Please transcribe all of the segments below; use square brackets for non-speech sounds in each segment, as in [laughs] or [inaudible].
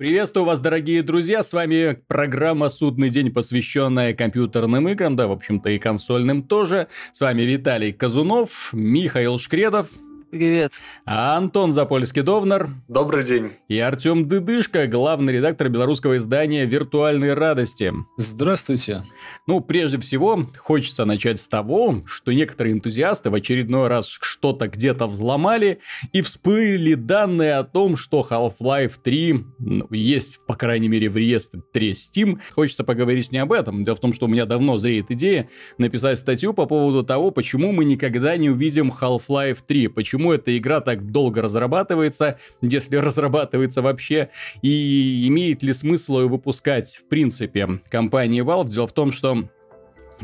Приветствую вас, дорогие друзья, с вами программа «Судный день», посвященная компьютерным играм, да, в общем-то и консольным тоже. С вами Виталий Казунов, Михаил Шкредов. Привет. А Антон Запольский-Довнар. Добрый день. И Артем Дыдышко, главный редактор белорусского издания «Виртуальные радости». Здравствуйте. Ну, прежде всего, хочется начать с того, что некоторые энтузиасты в очередной раз что-то где-то взломали и всплыли данные о том, что Half-Life 3 ну, есть, по крайней мере, в реестре Steam. Хочется поговорить не об этом. Дело в том, что у меня давно зреет идея написать статью по поводу того, почему мы никогда не увидим Half-Life 3, почему почему эта игра так долго разрабатывается, если разрабатывается вообще, и имеет ли смысл ее выпускать в принципе компания Valve. Дело в том, что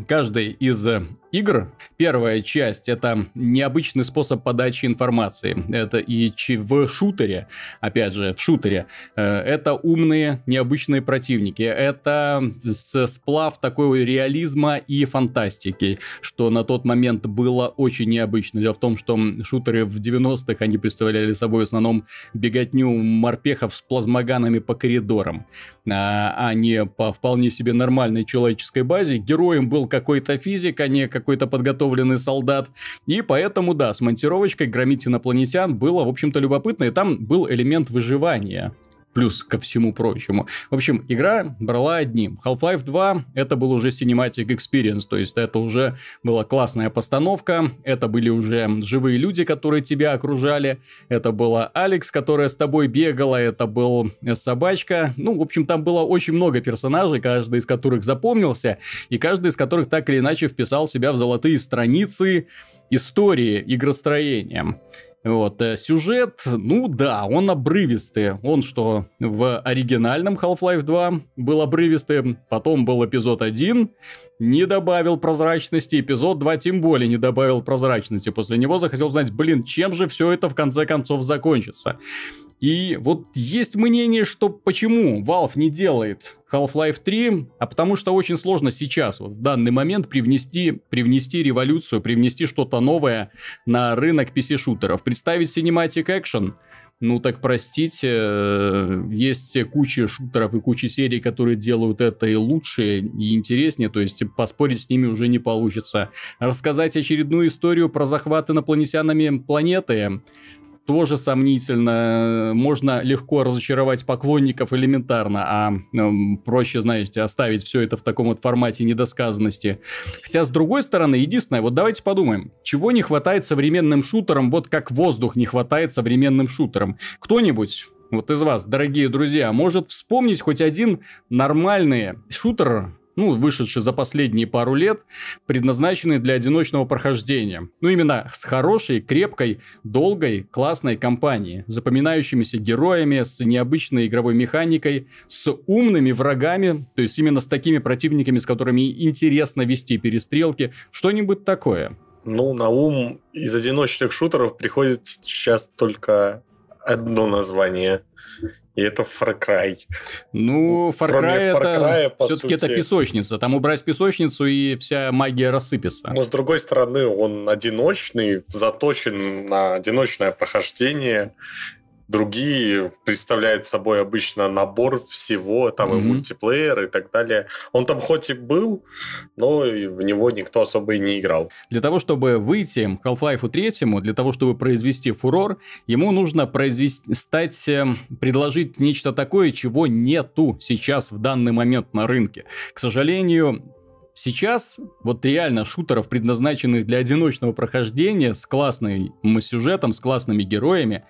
каждый из игр. Первая часть это необычный способ подачи информации. Это и в шутере, опять же, в шутере, э, это умные необычные противники. Это сплав такой реализма и фантастики, что на тот момент было очень необычно. Дело в том, что шутеры в 90-х, они представляли собой в основном беготню морпехов с плазмоганами по коридорам, а, а не по вполне себе нормальной человеческой базе. Героем был какой-то физик, а не какой-то подготовленный солдат. И поэтому, да, с монтировочкой громить инопланетян было, в общем-то, любопытно. И там был элемент выживания плюс ко всему прочему. В общем, игра брала одним. Half-Life 2 это был уже Cinematic Experience, то есть это уже была классная постановка, это были уже живые люди, которые тебя окружали, это была Алекс, которая с тобой бегала, это был собачка. Ну, в общем, там было очень много персонажей, каждый из которых запомнился, и каждый из которых так или иначе вписал себя в золотые страницы истории игростроения. Вот, э, сюжет, ну да, он обрывистый. Он что, в оригинальном Half-Life 2 был обрывистый, потом был эпизод 1, не добавил прозрачности, эпизод 2 тем более не добавил прозрачности. После него захотел знать, блин, чем же все это в конце концов закончится. И вот есть мнение, что почему Valve не делает Half-Life 3, а потому что очень сложно сейчас, вот в данный момент, привнести, привнести революцию, привнести что-то новое на рынок PC-шутеров. Представить Cinematic Action, ну так простите, э, есть куча шутеров и куча серий, которые делают это и лучше, и интереснее, то есть поспорить с ними уже не получится. Рассказать очередную историю про захват инопланетянами планеты, тоже сомнительно. Можно легко разочаровать поклонников элементарно, а э, проще, знаете, оставить все это в таком вот формате недосказанности. Хотя, с другой стороны, единственное, вот давайте подумаем, чего не хватает современным шутерам, вот как воздух не хватает современным шутерам. Кто-нибудь вот из вас, дорогие друзья, может вспомнить хоть один нормальный шутер, ну, вышедший за последние пару лет, предназначенный для одиночного прохождения. Ну, именно с хорошей, крепкой, долгой, классной кампанией, запоминающимися героями, с необычной игровой механикой, с умными врагами, то есть именно с такими противниками, с которыми интересно вести перестрелки, что-нибудь такое. Ну, на ум из одиночных шутеров приходит сейчас только одно название и это Far Cry. Ну, Far Cry это все-таки это песочница. Там убрать песочницу, и вся магия рассыпется. Но с другой стороны, он одиночный, заточен на одиночное прохождение другие представляют собой обычно набор всего, там mm-hmm. и мультиплеер и так далее. Он там хоть и был, но в него никто особо и не играл. Для того, чтобы выйти Half-Life 3, для того, чтобы произвести фурор, ему нужно произвести, стать, эм, предложить нечто такое, чего нету сейчас в данный момент на рынке. К сожалению, Сейчас вот реально шутеров, предназначенных для одиночного прохождения, с классным сюжетом, с классными героями,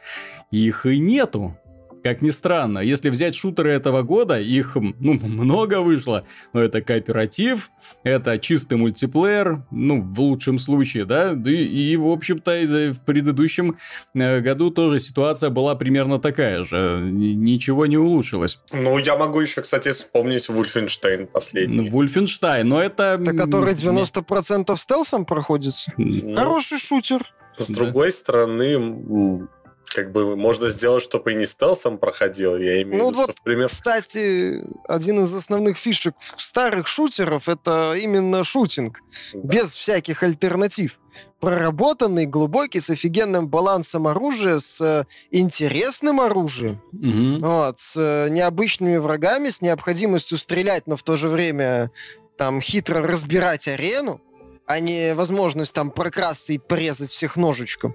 их и нету. Как ни странно, если взять шутеры этого года, их ну, [laughs] много вышло, но это кооператив, это чистый мультиплеер, ну, в лучшем случае, да, и, и в общем-то, в предыдущем э, году тоже ситуация была примерно такая же, ничего не улучшилось. Ну, я могу еще, кстати, вспомнить Вульфенштейн последний. Вульфенштейн, но это... Это который 90% стелсом проходится? Ну, Хороший шутер. С да. другой стороны, как бы можно сделать, чтобы и не стелсом проходил. Я имею ну, в виду, вот, что, например... Кстати, один из основных фишек старых шутеров — это именно шутинг, да. без всяких альтернатив. Проработанный, глубокий, с офигенным балансом оружия, с э, интересным оружием, угу. вот, с э, необычными врагами, с необходимостью стрелять, но в то же время там хитро разбирать арену, а не возможность там прокрасться и порезать всех ножичком.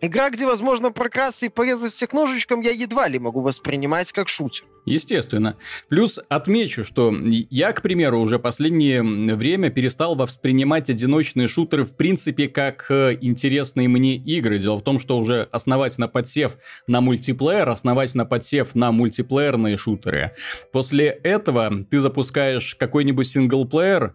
Игра, где возможно прокрасться и порезать всех ножичком, я едва ли могу воспринимать как шутер. Естественно. Плюс отмечу, что я, к примеру, уже последнее время перестал воспринимать одиночные шутеры в принципе как э, интересные мне игры. Дело в том, что уже основательно подсев на мультиплеер, основательно подсев на мультиплеерные шутеры. После этого ты запускаешь какой-нибудь синглплеер,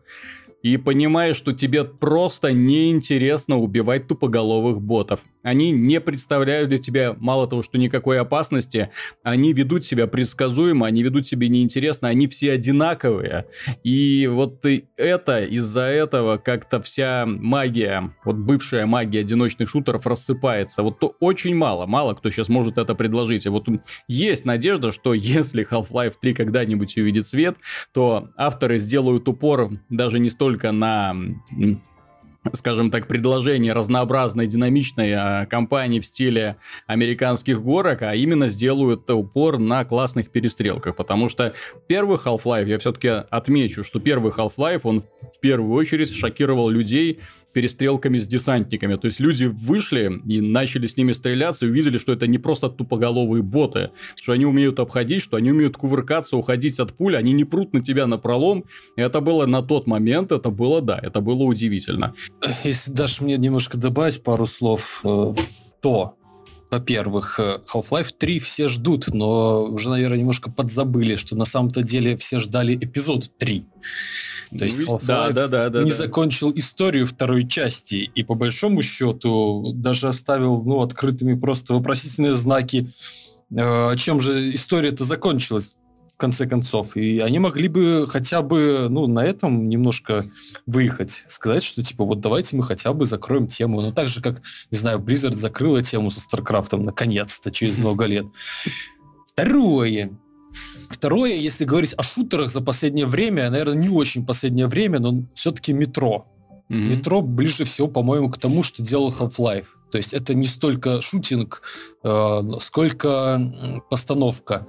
и понимаешь, что тебе просто неинтересно убивать тупоголовых ботов. Они не представляют для тебя, мало того, что никакой опасности, они ведут себя предсказуемо, они ведут себя неинтересно, они все одинаковые. И вот это, из-за этого как-то вся магия, вот бывшая магия одиночных шутеров рассыпается. Вот то очень мало, мало кто сейчас может это предложить. И вот есть надежда, что [laughs] если Half-Life 3 когда-нибудь увидит свет, то авторы сделают упор даже не столько на скажем так, предложение разнообразной, динамичной э, компании в стиле американских горок, а именно сделают упор на классных перестрелках. Потому что первый Half-Life, я все-таки отмечу, что первый Half-Life, он в первую очередь шокировал людей перестрелками с десантниками. То есть люди вышли и начали с ними стреляться и увидели, что это не просто тупоголовые боты, что они умеют обходить, что они умеют кувыркаться, уходить от пули, они не прут на тебя на пролом. Это было на тот момент, это было, да, это было удивительно. Если дашь мне немножко добавить пару слов, э, то во-первых, э, Half-Life 3 все ждут, но уже, наверное, немножко подзабыли, что на самом-то деле все ждали эпизод 3. То есть Half-Life да, да, да, да, не да. закончил историю второй части, и по большому счету даже оставил ну, открытыми просто вопросительные знаки, э, чем же история-то закончилась конце концов. И они могли бы хотя бы ну, на этом немножко выехать. Сказать, что типа вот давайте мы хотя бы закроем тему. Ну так же, как, не знаю, Blizzard закрыла тему со Старкрафтом наконец-то через много лет. Второе. Второе, если говорить о шутерах за последнее время, наверное, не очень последнее время, но все-таки метро. Mm-hmm. Метро ближе всего, по-моему, к тому, что делал Half-Life. То есть это не столько shooting, э, сколько постановка.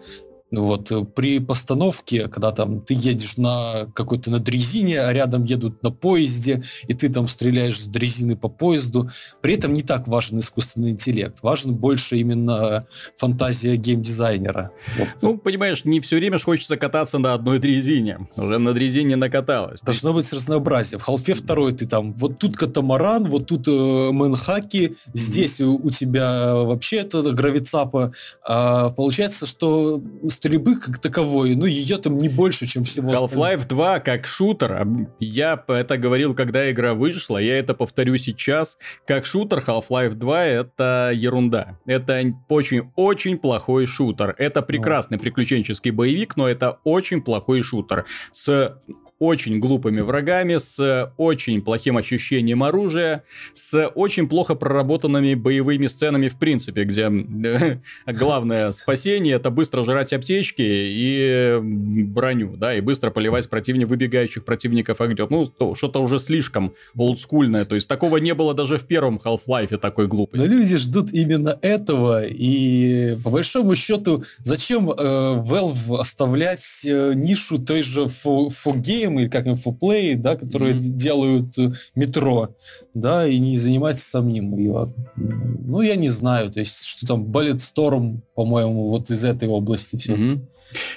Вот э, при постановке, когда там ты едешь на какой-то на дрезине, а рядом едут на поезде, и ты там стреляешь с дрезины по поезду, при этом не так важен искусственный интеллект, важен больше именно фантазия геймдизайнера. Вот. Ну, понимаешь, не все время хочется кататься на одной дрезине. Уже на дрезине накаталось. Должно быть разнообразие. В Халфе второй ты там, вот тут катамаран, вот тут э, мэнхаки, здесь у, у тебя вообще это гравицапа. А, получается, что стрельбы как таковой, ну, ее там не больше, чем всего Half-Life 2 как шутер, я это говорил, когда игра вышла, я это повторю сейчас, как шутер Half-Life 2 это ерунда. Это очень-очень плохой шутер. Это прекрасный приключенческий боевик, но это очень плохой шутер. С очень глупыми врагами, с очень плохим ощущением оружия, с очень плохо проработанными боевыми сценами в принципе, где [laughs] главное спасение это быстро жрать аптечки и броню, да, и быстро поливать противников, выбегающих противников огнем. Ну, что-то уже слишком олдскульное, то есть такого не было даже в первом Half-Life такой глупости. Но люди ждут именно этого, и по большому счету, зачем э, Valve оставлять э, нишу той же фугейм, Game или как Infoplay, да, которые mm-hmm. делают э, метро, да, и не заниматься самим ее. Ну, я не знаю, то есть, что там Bulletstorm, по-моему, вот из этой области все mm-hmm. это.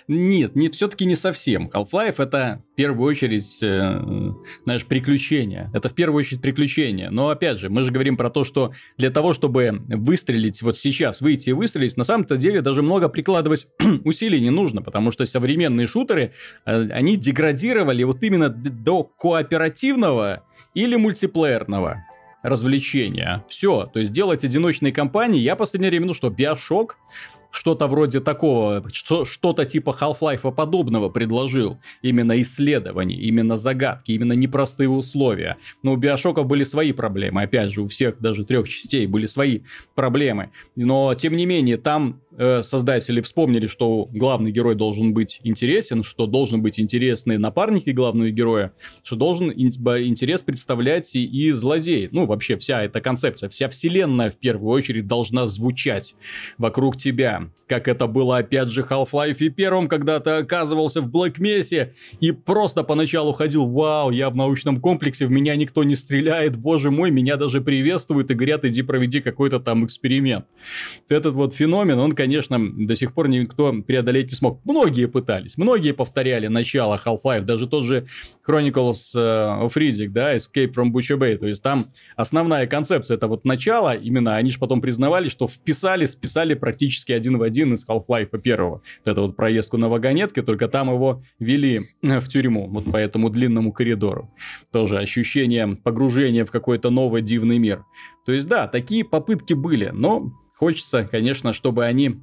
Нет, не, все-таки не совсем. Half-Life это в первую очередь, э, знаешь, приключение. Это в первую очередь приключение. Но опять же, мы же говорим про то, что для того, чтобы выстрелить вот сейчас, выйти и выстрелить, на самом-то деле даже много прикладывать [clears throat] усилий не нужно, потому что современные шутеры, э, они деградировали вот именно до кооперативного или мультиплеерного развлечения. Все, то есть делать одиночные кампании, я последнее время, ну что, Биошок, что-то вроде такого, что-то типа Half-Life подобного предложил. Именно исследования, именно загадки, именно непростые условия. Но у Биошока были свои проблемы. Опять же, у всех даже трех частей были свои проблемы. Но, тем не менее, там э, создатели вспомнили, что главный герой должен быть интересен, что должен быть интересны напарники главного героя, что должен интерес представлять и, и злодей. Ну, вообще вся эта концепция, вся вселенная в первую очередь должна звучать вокруг тебя. Как это было опять же Half-Life и первом, когда ты оказывался в Black Mesa и просто поначалу ходил, вау, я в научном комплексе, в меня никто не стреляет, боже мой, меня даже приветствуют и говорят, иди проведи какой-то там эксперимент. Этот вот феномен, он, конечно, до сих пор никто преодолеть не смог. Многие пытались, многие повторяли начало Half-Life, даже тот же Chronicles э, of Rizzic, да, Escape from Butcher Bay, то есть там основная концепция это вот начало, именно они же потом признавали, что вписали, списали практически один в один из Half-Life первого. Это вот проездку на вагонетке, только там его вели в тюрьму, вот по этому длинному коридору. Тоже ощущение погружения в какой-то новый дивный мир. То есть да, такие попытки были, но хочется, конечно, чтобы они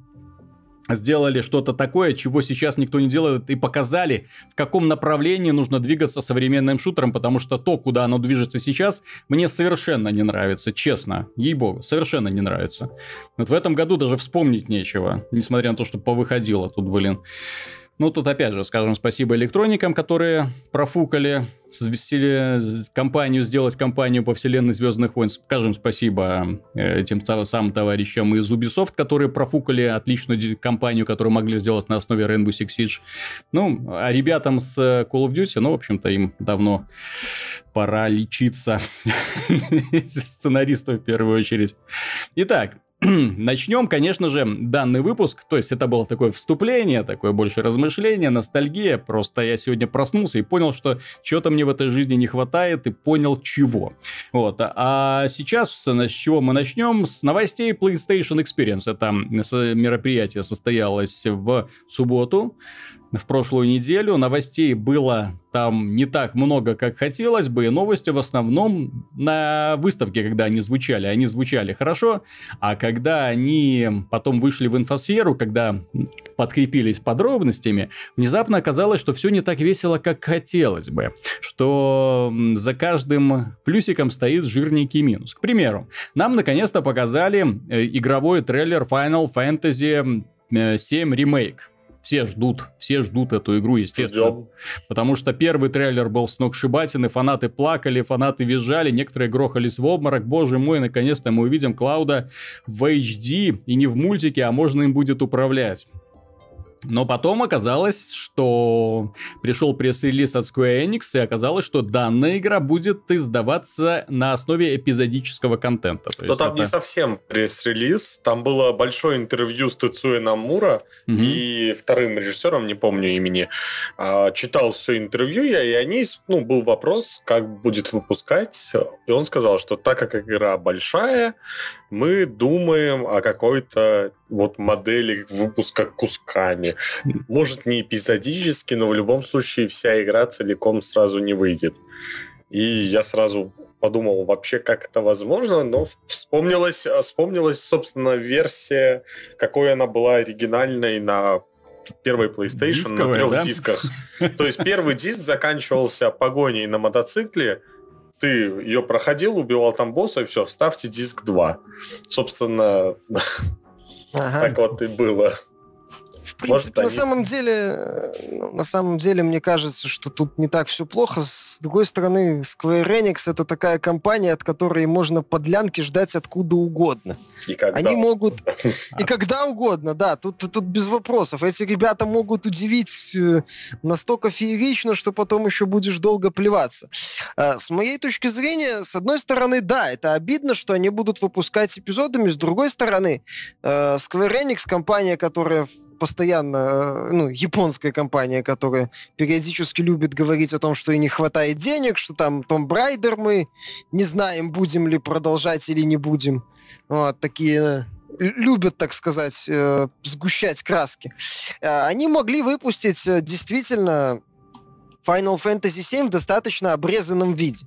сделали что-то такое, чего сейчас никто не делает, и показали, в каком направлении нужно двигаться современным шутером, потому что то, куда оно движется сейчас, мне совершенно не нравится, честно, ей-богу, совершенно не нравится. Вот в этом году даже вспомнить нечего, несмотря на то, что повыходило тут, блин. Ну, тут опять же скажем спасибо электроникам, которые профукали, свестили компанию, сделать компанию по вселенной Звездных войн. Скажем спасибо э, этим самым товарищам из Ubisoft, которые профукали отличную компанию, которую могли сделать на основе Rainbow Six Siege. Ну, а ребятам с Call of Duty, ну, в общем-то, им давно пора лечиться. [laughs] Сценаристов в первую очередь. Итак, [clears throat] Начнем, конечно же, данный выпуск, то есть это было такое вступление, такое больше размышление, ностальгия, просто я сегодня проснулся и понял, что чего-то мне в этой жизни не хватает и понял чего. Вот, а сейчас с чего мы начнем? С новостей PlayStation Experience. Это мероприятие состоялось в субботу, в прошлую неделю. Новостей было там не так много, как хотелось бы, и новости в основном на выставке, когда они звучали, они звучали хорошо, а когда они потом вышли в инфосферу, когда подкрепились подробностями, внезапно оказалось, что все не так весело, как хотелось бы, что за каждым плюсиком стоит жирненький минус. К примеру, нам наконец-то показали э, игровой трейлер Final Fantasy 7 э, Remake все ждут, все ждут эту игру, естественно. Ждем. Потому что первый трейлер был сногсшибательный, фанаты плакали, фанаты визжали, некоторые грохались в обморок. Боже мой, наконец-то мы увидим Клауда в HD, и не в мультике, а можно им будет управлять. Но потом оказалось, что пришел пресс-релиз от Square Enix, и оказалось, что данная игра будет издаваться на основе эпизодического контента. То Но там это... не совсем пресс-релиз, там было большое интервью с Тецуэ Намура угу. и вторым режиссером, не помню имени. А, читал все интервью я, и они, ну, был вопрос, как будет выпускать, и он сказал, что так как игра большая, мы думаем о какой-то вот модели выпуска кусками. Может, не эпизодически, но в любом случае вся игра целиком сразу не выйдет. И я сразу подумал, вообще, как это возможно, но вспомнилась, вспомнилась, собственно, версия, какой она была оригинальной на первой PlayStation Дисковая, на трех да? дисках. То есть первый диск заканчивался погоней на мотоцикле, ты ее проходил, убивал там босса, и все, ставьте диск 2. Собственно, [laughs] ага. так вот и было. В принципе, Может, на они... самом деле, э, на самом деле, мне кажется, что тут не так все плохо. С другой стороны, Square Enix это такая компания, от которой можно подлянки ждать откуда угодно. И когда Они могут... [laughs] И когда угодно, да, тут, тут без вопросов. Эти ребята могут удивить э, настолько феерично, что потом еще будешь долго плеваться. А, с моей точки зрения, с одной стороны, да, это обидно, что они будут выпускать эпизодами, с другой стороны, э, Square Enix, компания, которая постоянно, э, ну, японская компания, которая периодически любит говорить о том, что и не хватает денег, что там Том Брайдер мы не знаем, будем ли продолжать или не будем. Вот, такие э, любят, так сказать, э, сгущать краски. Они могли выпустить действительно Final Fantasy VII в достаточно обрезанном виде.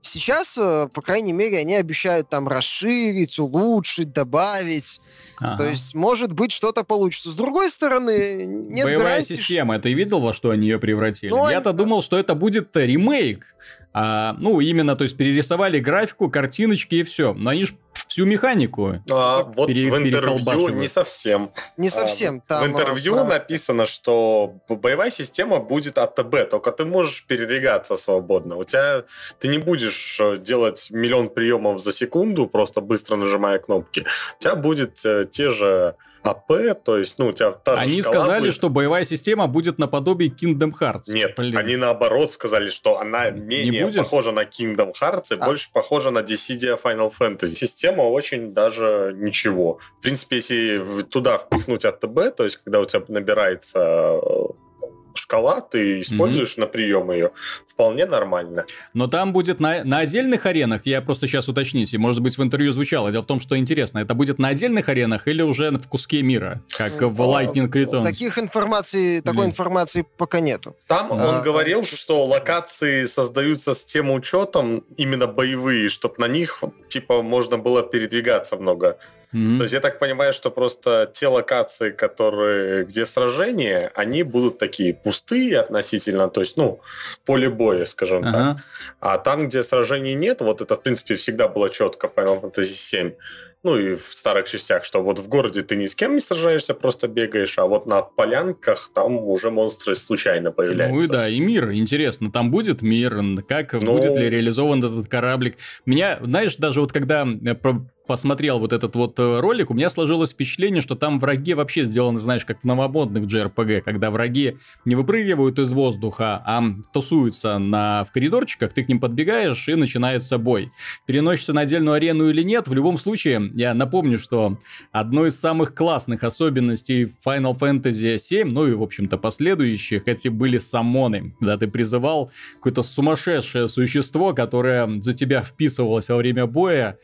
Сейчас, э, по крайней мере, они обещают там расширить, улучшить, добавить. Ага. То есть, может быть, что-то получится. С другой стороны, нет Боевая гарантии, система, что... ты видел, во что они ее превратили? Но Я-то они... думал, что это будет ремейк. А, ну, именно, то есть, перерисовали графику, картиночки и все. Но они же всю механику. А, вот в интервью не совсем. Не совсем. А, Там, в интервью а, написано, что боевая система будет АТБ, только ты можешь передвигаться свободно. У тебя ты не будешь э, делать миллион приемов за секунду, просто быстро нажимая кнопки. У тебя будет э, те же АП, то есть, ну, у тебя та же Они сказали, будет. что боевая система будет наподобие Kingdom Hearts. Нет, Блин. они наоборот сказали, что она менее будет? похожа на Kingdom Hearts и А. больше похожа на Dissidia Final Fantasy. Система очень даже ничего. В принципе, если туда впихнуть АТБ, то есть когда у тебя набирается э, шкала, ты используешь на прием ее, вполне нормально. Но там будет на, на отдельных аренах, я просто сейчас уточните, может быть в интервью звучало. Дело в том, что интересно, это будет на отдельных аренах или уже в куске мира, как в А, Lightning Returns? Таких информаций, такой Блин. информации пока нету. Там А, он говорил, что локации создаются с тем учетом, именно боевые, чтобы на них типа можно было передвигаться много. То есть я так понимаю, что просто те локации, которые, где сражения, они будут такие пустые относительно, то есть, ну, поле боя, скажем так. Ага. А там, где сражений нет, вот это, в принципе, всегда было четко в Final Fantasy VII. Ну и в старых частях, что вот в городе ты ни с кем не сражаешься, просто бегаешь, а вот на полянках там уже монстры случайно появляются. Ну и да, и мир, интересно, там будет мир, как Ну- будет ли реализован этот кораблик. Меня, знаешь, даже вот когда э, посмотрел вот этот вот э, ролик, у меня сложилось впечатление, что там враги вообще сделаны, знаешь, как в новомодных JRPG, когда враги не выпрыгивают из воздуха, а тусуются на, в коридорчиках, ты к ним подбегаешь и начинается бой. Переносишься на отдельную арену или нет, в любом случае, я напомню, что одной из самых классных особенностей Final Fantasy VII, ну и, в общем-то, последующих, эти были самоны, когда ты призывал какое-то сумасшедшее существо, которое за тебя вписывалось во время боя,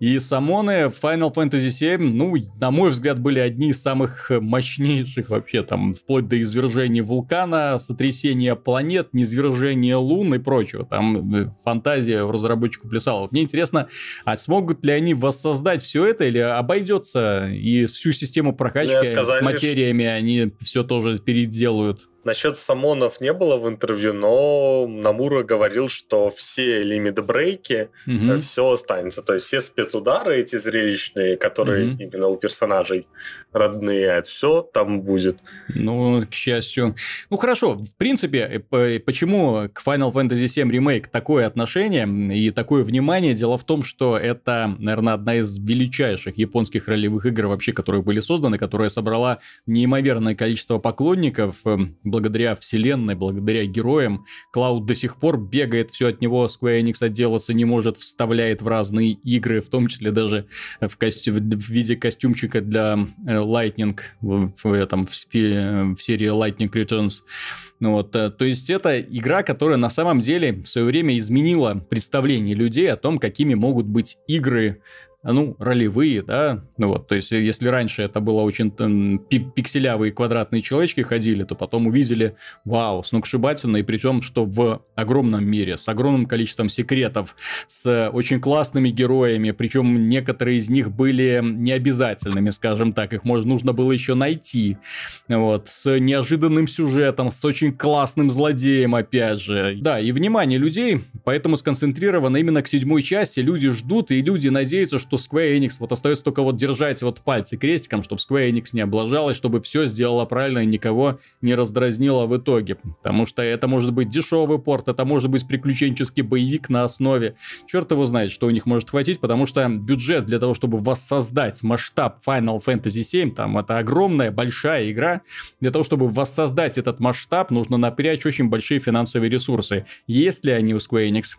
и самоны в Final Fantasy VII, ну, на мой взгляд, были одни из самых мощнейших вообще, там, вплоть до извержения вулкана, сотрясения планет, низвержения лун и прочего. Там э, фантазия у разработчиков плясала. Вот мне интересно, а смогут ли они воссоздать все это или обойдется и всю систему прокачки Ну, сказали, с материями они все тоже переделают? Насчет самонов не было в интервью, но Намура говорил, что все лимит-брейки, Мгм. все останется. То есть все спецудары эти зрелищные, которые Мгм. именно у персонажей родные, все там будет. Ну, к счастью. Ну, хорошо. В принципе, э, п- почему к Final Fantasy VII Remake такое отношение и такое внимание? Дело в том, что это, наверное, одна из величайших японских ролевых игр вообще, которые были созданы, которая собрала неимоверное количество поклонников э, благодаря вселенной, благодаря героям. Клауд до сих пор бегает, все от него Square Enix отделаться не может, вставляет в разные игры, в том числе даже в, костю- в виде костюмчика для э, Lightning в, в этом в, в серии Lightning Returns. Ну вот, э, то есть это игра, которая на самом деле в свое время изменила представление людей о том, какими могут быть игры ну, ролевые, да, ну вот, то есть, если раньше это было очень там, пи- пикселявые квадратные человечки ходили, то потом увидели, вау, сногсшибательно, и причем, что в огромном мире, с огромным количеством секретов, с очень классными героями, причем некоторые из них были необязательными, скажем так, их можно, нужно было еще найти, вот, с неожиданным сюжетом, с очень классным злодеем, опять же. Да, и внимание людей, поэтому сконцентрировано именно к седьмой части, люди ждут, и люди надеются, что Square Enix, вот остается только вот держать вот пальцы крестиком, чтобы Square Enix не облажалась, чтобы все сделала правильно и никого не раздразнила в итоге. Потому что это может быть дешевый порт, это может быть приключенческий боевик на основе. Черт его знает, что у них может хватить, потому что бюджет для того, чтобы воссоздать масштаб Final Fantasy VII, там это огромная, большая игра, для того, чтобы воссоздать этот масштаб, нужно напрячь очень большие финансовые ресурсы. Есть ли они у Square Enix?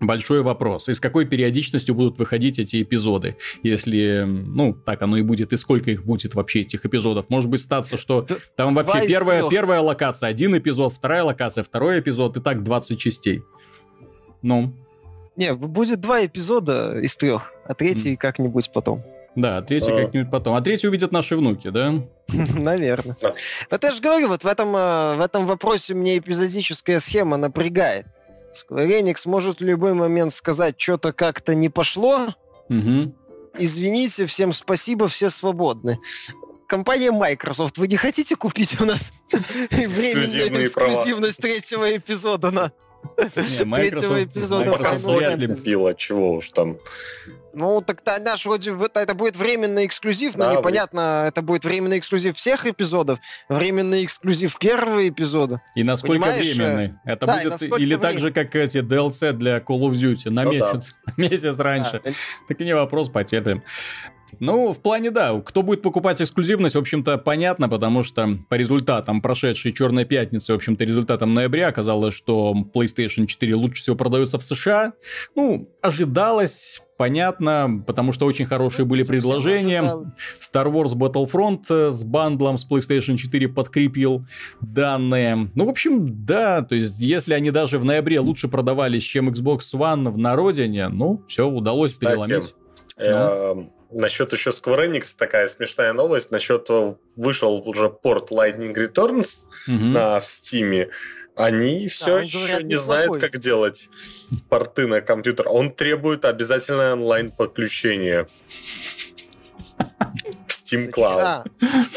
Большой вопрос. И с какой периодичностью будут выходить эти эпизоды? Если, ну, так оно и будет, и сколько их будет вообще, этих эпизодов? Может быть, статься, что там вообще первая, первая локация, один эпизод, вторая локация, второй эпизод, и так 20 частей. Ну, Не, будет два эпизода из трех, а третий как-нибудь потом. да, третий А. как-нибудь потом. А третий увидят наши внуки, да? [laughs] Наверное. Вот я же говорю, вот в этом, э, в этом вопросе мне эпизодическая схема напрягает. Square Enix может в любой момент сказать, что-то как-то не пошло, Угу. извините, всем спасибо, все свободны. Компания Microsoft, вы не хотите купить у нас [laughs] [laughs] временную эксклюзивность третьего эпизода на Tretьего [laughs] эпизода. Microsoft вряд ли купила, чего уж там. Ну, так тогда же вроде это будет временный эксклюзив, но да, непонятно, вы... это будет временный эксклюзив всех эпизодов, временный эксклюзив первого эпизода. И насколько Понимаешь? временный? Это да, будет или так же, как эти DLC для Call of Duty на ну, месяц, [laughs] да. месяц раньше. Да. Так и не вопрос, потерпим. Ну, в плане, да, кто будет покупать эксклюзивность, в общем-то, понятно, потому что по результатам прошедшей Черной Пятницы, в общем-то, результатам ноября оказалось, что PlayStation 4 лучше всего продается в США. Ну, ожидалось, понятно, потому что очень хорошие были предложения. Star Wars Battlefront э, с бандлом с PlayStation 4 подкрепил данные. Ну, в общем, да, то есть, если они даже в ноябре лучше продавались, чем Xbox One на родине, ну, все, удалось Кстати, переломить. Э, Насчет еще Square Enix такая смешная новость. Насчет э, вышел уже порт Lightning Returns угу. на в Steam. Они все да, еще говорят, не знают, как делать порты на компьютер. Он требует обязательное онлайн-подключение. Steam Cloud. А,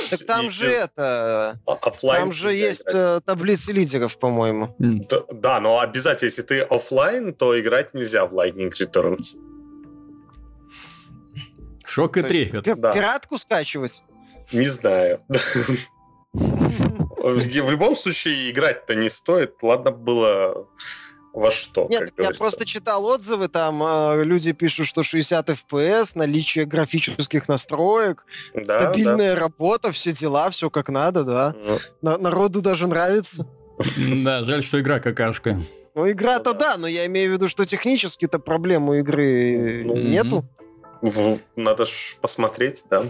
так там же это... Оффлайн там же есть играть. Э, таблицы лидеров, по-моему. Да, да, но обязательно, если ты офлайн, то играть нельзя в Lightning Returns. Шок и трепет. Да. Пиратку скачивать? Не знаю. [laughs] [laughs] В любом случае, играть-то не стоит. Ладно было во что. Нет, я просто читал отзывы, там э, люди пишут, что 60 FPS, наличие графических настроек, да, стабильная да. работа, все дела, все как надо, да. Ну. На, народу даже нравится. [laughs] Да, жаль, что игра какашка. Ну, игра-то да, но я имею в виду, что технически-то проблем у игры ну, нету. Надо ж посмотреть, да.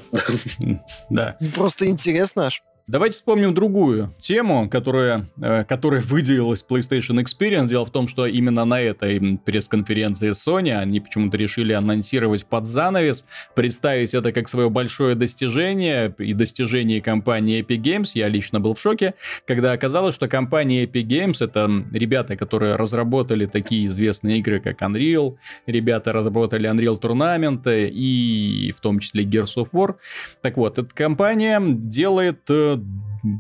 Да. Просто интересно аж. Давайте вспомним другую тему, которая, э, которая выделилась PlayStation Experience. Дело в том, что именно на этой пресс-конференции Sony они почему-то решили анонсировать под занавес, представить это как свое большое достижение и достижение компании Epic Games. Я лично был в шоке, когда оказалось, что компания Epic Games это ребята, которые разработали такие известные игры, как Unreal, ребята разработали Unreal Tournament и в том числе Gears of War. Так вот, эта компания делает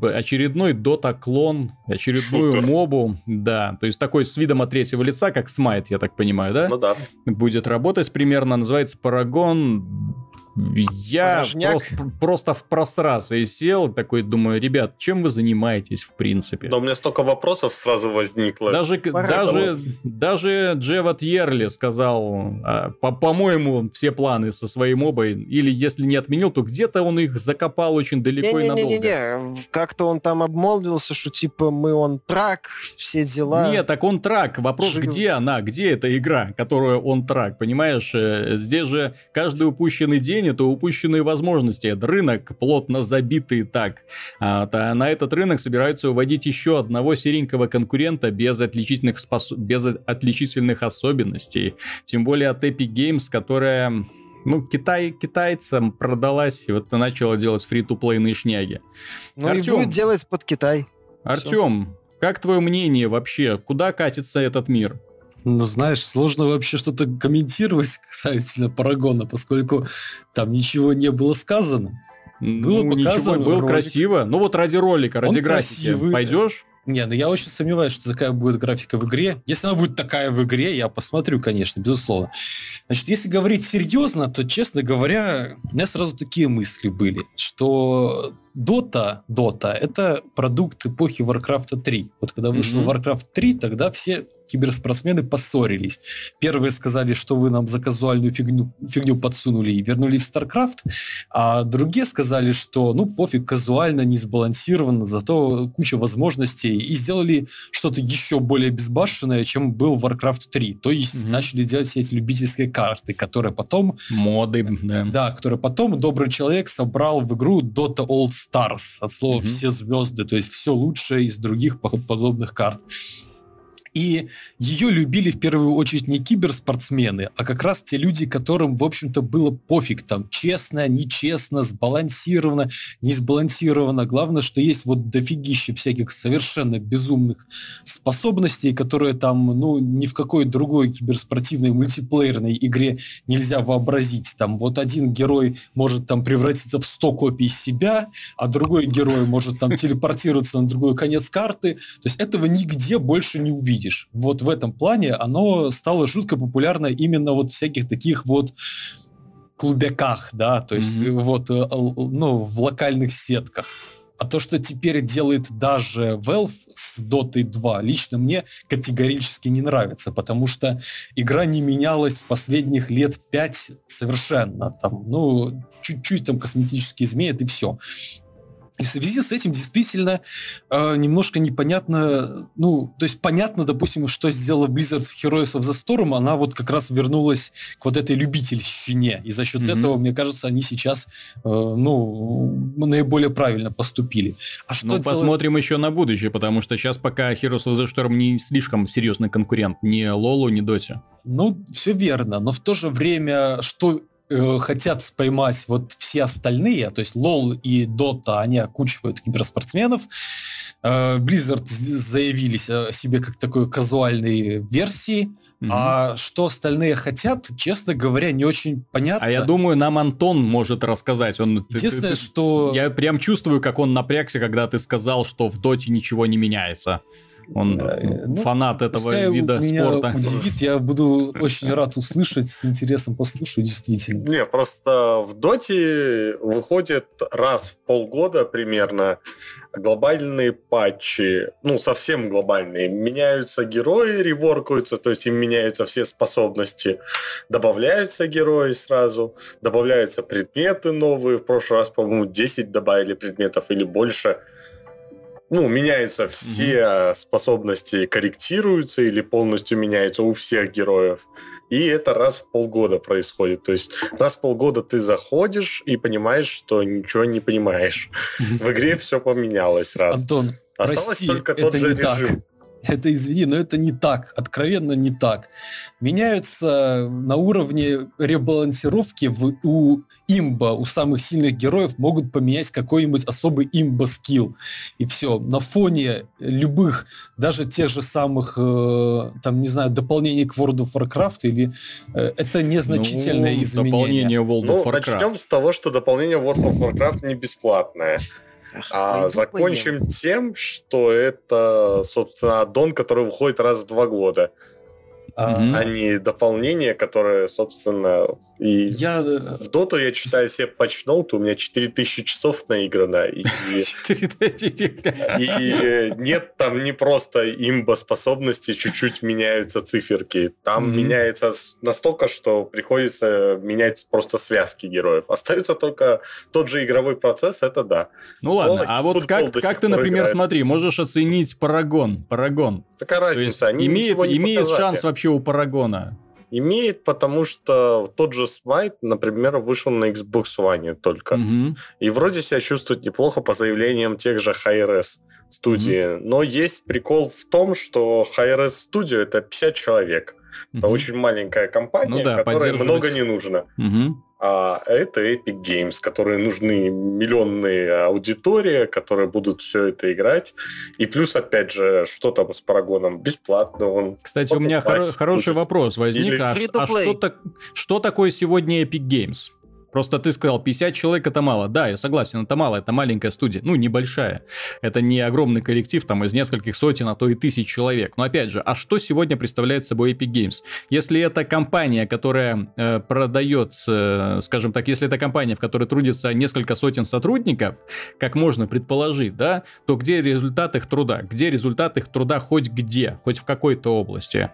очередной дота-клон, очередную Шутер. мобу, да, то есть такой с видом от третьего лица, как Смайт, я так понимаю, да? Ну да. Будет работать примерно, называется Парагон я просто, просто в прострации сел, такой думаю, ребят, чем вы занимаетесь в принципе? Да у меня столько вопросов сразу возникло. Даже, даже, даже Джеват Ерли сказал, а, по-моему, все планы со своей мобой, или если не отменил, то где-то он их закопал очень далеко не, и надолго. Не-не-не, как-то он там обмолвился, что типа мы он трак, все дела. Нет, так он трак. Вопрос, Жив. где она, где эта игра, которую он трак, понимаешь? Э, здесь же каждый упущенный день сожалению, то упущенные возможности. Это рынок плотно забитый так. А, то на этот рынок собираются уводить еще одного серенького конкурента без отличительных, спос... без отличительных особенностей. Тем более от Epic Games, которая ну, Китай китайцам продалась и вот начала делать фри-то-плейные шняги. Ну Артем, и будет делать под Китай. Артем, как твое мнение вообще? Куда катится этот мир? Ну, знаешь, сложно вообще что-то комментировать [laughs] касательно Парагона, поскольку там ничего не было сказано. Было ну, показано. Ничего, было ролик. красиво. Ну вот ради ролика, ради Он графики. Красивый. Пойдешь? Не, ну я очень сомневаюсь, что такая будет графика в игре. Если она будет такая в игре, я посмотрю, конечно, безусловно. Значит, если говорить серьезно, то, честно говоря, у меня сразу такие мысли были, что Dota, Dota — это продукт эпохи Warcraft 3. Вот когда вышел mm-hmm. Warcraft 3, тогда все киберспортсмены поссорились. Первые сказали, что вы нам за казуальную фигню, фигню подсунули и вернулись в StarCraft, а другие сказали, что ну пофиг, казуально, не сбалансировано, зато куча возможностей, и сделали что-то еще более безбашенное, чем был Warcraft 3. То есть mm-hmm. начали делать все эти любительские карты, которые потом... Моды, да. Да, которые потом добрый человек собрал в игру Dota All Stars, от слова mm-hmm. все звезды, то есть все лучшее из других подобных карт. И ее любили в первую очередь не киберспортсмены, а как раз те люди, которым, в общем-то, было пофиг, там, честно, нечестно, сбалансировано, не сбалансировано. Главное, что есть вот дофигище всяких совершенно безумных способностей, которые там, ну, ни в какой другой киберспортивной мультиплеерной игре нельзя вообразить. Там вот один герой может там превратиться в 100 копий себя, а другой герой может там телепортироваться на другой конец карты. То есть этого нигде больше не увидишь увидишь. Вот в этом плане оно стало жутко популярно именно вот всяких таких вот клубяках, да, то есть mm-hmm. вот, э, ну, в локальных сетках. А то, что теперь делает даже Valve с Dota 2, лично мне категорически не нравится, потому что игра не менялась последних лет пять совершенно. Там, ну, чуть-чуть там косметические изменят и все. И в связи с этим действительно э, немножко непонятно, ну, то есть понятно, допустим, что сделала Blizzard в Heroes of the Storm, она вот как раз вернулась к вот этой любительщине, и за счет mm-hmm. этого, мне кажется, они сейчас, э, ну, наиболее правильно поступили. А что ну, делать... посмотрим еще на будущее, потому что сейчас пока Heroes of the Storm не слишком серьезный конкурент ни Лолу, ни Доте. Ну, все верно, но в то же время, что э, хотят поймать вот все остальные, то есть LoL и Dota, они окучивают киберспортсменов. Э, Blizzard заявились о себе как такой казуальной версии. Mm-hmm. А что остальные хотят, честно говоря, не очень понятно. А я думаю, нам Антон может рассказать. Он, Единственное, ты, ты, что... Я прям чувствую, как он напрягся, когда ты сказал, что в Доте ничего не меняется. Он э, ну, фанат этого вида меня спорта. удивит, я буду очень рад услышать, с интересом послушаю, действительно. Не, просто в Доте выходит раз в полгода примерно глобальные патчи, ну, совсем глобальные. Меняются герои, реворкаются, то есть им меняются все способности. Добавляются герои сразу, добавляются предметы новые. В прошлый раз, по-моему, 10 добавили предметов или больше ну, меняются все угу. способности, корректируются или полностью меняются у всех героев. И это раз в полгода происходит. То есть раз в полгода ты заходишь и понимаешь, что ничего не понимаешь. В игре все поменялось раз. Антон, Осталось прости, только тот же режим. Так. Это, извини, но это не так, откровенно не так. Меняются на уровне ребалансировки в, у имба, у самых сильных героев могут поменять какой-нибудь особый имба-скилл. И все. На фоне любых, даже тех же самых, э, там, не знаю, дополнений к World of Warcraft, или э, это незначительное ну, изменение. Дополнение World of ну, Warcraft. Начнем с того, что дополнение World of Warcraft не бесплатное. А закончим поем. тем, что это, собственно, аддон, который выходит раз в два года mm-hmm. а не дополнение, которое, собственно, и я... Э, в доту я читаю все патчноуты, у меня 4000 часов наиграно, и, [laughs] и нет там не просто имба способности, чуть-чуть меняются циферки, там mm-hmm. меняется настолько, что приходится менять просто связки героев. Остается только тот же игровой процесс, это да. Ну ладно, а вот как, как ты, например, играет. смотри, можешь оценить Парагон, Парагон. Такая разница, они имеет, имеет шанс вообще вообще у Парагона? Имеет, потому что тот же Smite, например, вышел на Xbox One только. Угу. И вроде себя чувствует неплохо по заявлениям тех же HRS студии. Угу. Но есть прикол в том, что HRS Studio это 50 человек. Угу. Это очень маленькая компания, ну, да, которой много не нужно. Угу. А это Epic Games, которые нужны миллионные аудитории, которые будут все это играть. И плюс, опять же, что там с Парагоном? Бесплатно он. Кстати, у меня хор- хороший будет. вопрос возник. Или... А, а что, так, что такое сегодня Epic Games? Просто ты сказал, 50 человек это мало. Да, я согласен, это мало, это маленькая студия. Ну, небольшая. Это не огромный коллектив, там, из нескольких сотен, а то и тысяч человек. Но опять же, а что сегодня представляет собой Epic Games? Если это компания, которая э, продает, э, скажем так, если это компания, в которой трудится несколько сотен сотрудников, как можно предположить, да, то где результат их труда? Где результат их труда хоть где, хоть в какой-то области?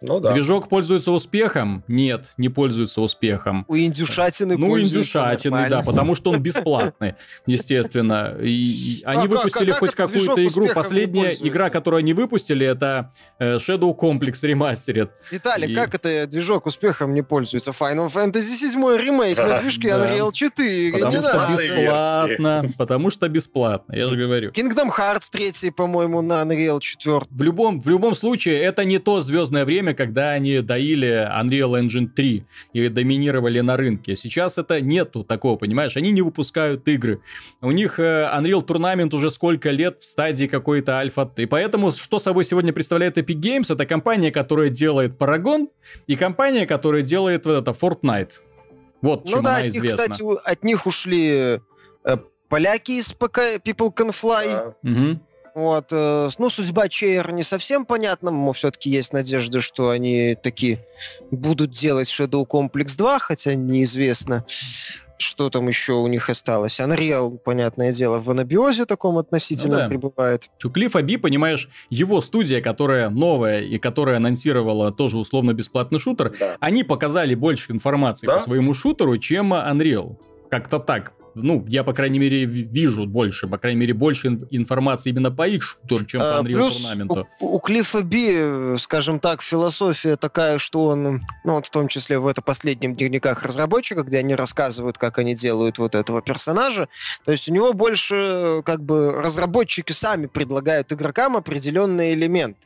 Ну, да. Движок пользуется успехом? Нет, не пользуется успехом. У индюшатины Ну, индюшатины, да, потому что он бесплатный, [laughs] естественно. И, они а выпустили как, хоть какую-то игру. Последняя игра, которую они выпустили, это э, Shadow Complex Remastered. Виталий, и... как это движок успехом не пользуется? Final Fantasy 7 ремейк на [laughs] движке Unreal 4. Потому что бесплатно. Потому что бесплатно, я же говорю. Kingdom Hearts 3, по-моему, на Unreal 4. В любом, в любом случае, это не то звездное время, время, когда они доили Unreal Engine 3 и доминировали на рынке. Сейчас это нету такого, понимаешь? Они не выпускают игры. У них э, Unreal Tournament уже сколько лет в стадии какой-то альфа. И поэтому, что собой сегодня представляет Epic Games, это компания, которая делает Paragon, и компания, которая делает вот это Fortnite. Вот ну чем да, она известна. кстати, от них ушли э, поляки из ПК People Can Fly. Да. Угу. Вот, э, ну, судьба Чейр не совсем понятна, но все-таки есть надежда, что они таки будут делать Shadow Complex 2, хотя неизвестно что там еще у них осталось? Unreal, понятное дело, в анабиозе таком относительно ну, да. пребывает. У Клиффа Би, понимаешь, его студия, которая новая и которая анонсировала тоже условно бесплатный шутер, да. они показали больше информации да? по своему шутеру, чем Unreal. Как-то так ну, я, по крайней мере, вижу больше, по крайней мере, больше информации именно по их шутеру, чем по а, Unreal Плюс Tournament. У, у Клиффа Би, скажем так, философия такая, что он, ну, вот в том числе в это последнем дневниках разработчика, где они рассказывают, как они делают вот этого персонажа, то есть у него больше, как бы, разработчики сами предлагают игрокам определенный элемент.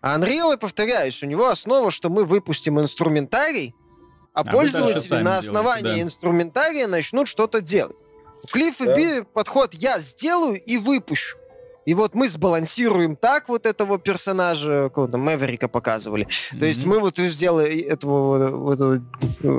А Unreal, я повторяюсь, у него основа, что мы выпустим инструментарий, а, а пользователи на основании делаете, да. инструментария начнут что-то делать. У Клиффа да. Би подход «я сделаю и выпущу». И вот мы сбалансируем так вот этого персонажа, кого там Мэверика показывали. Mm-hmm. То есть мы вот сделаем этого, этого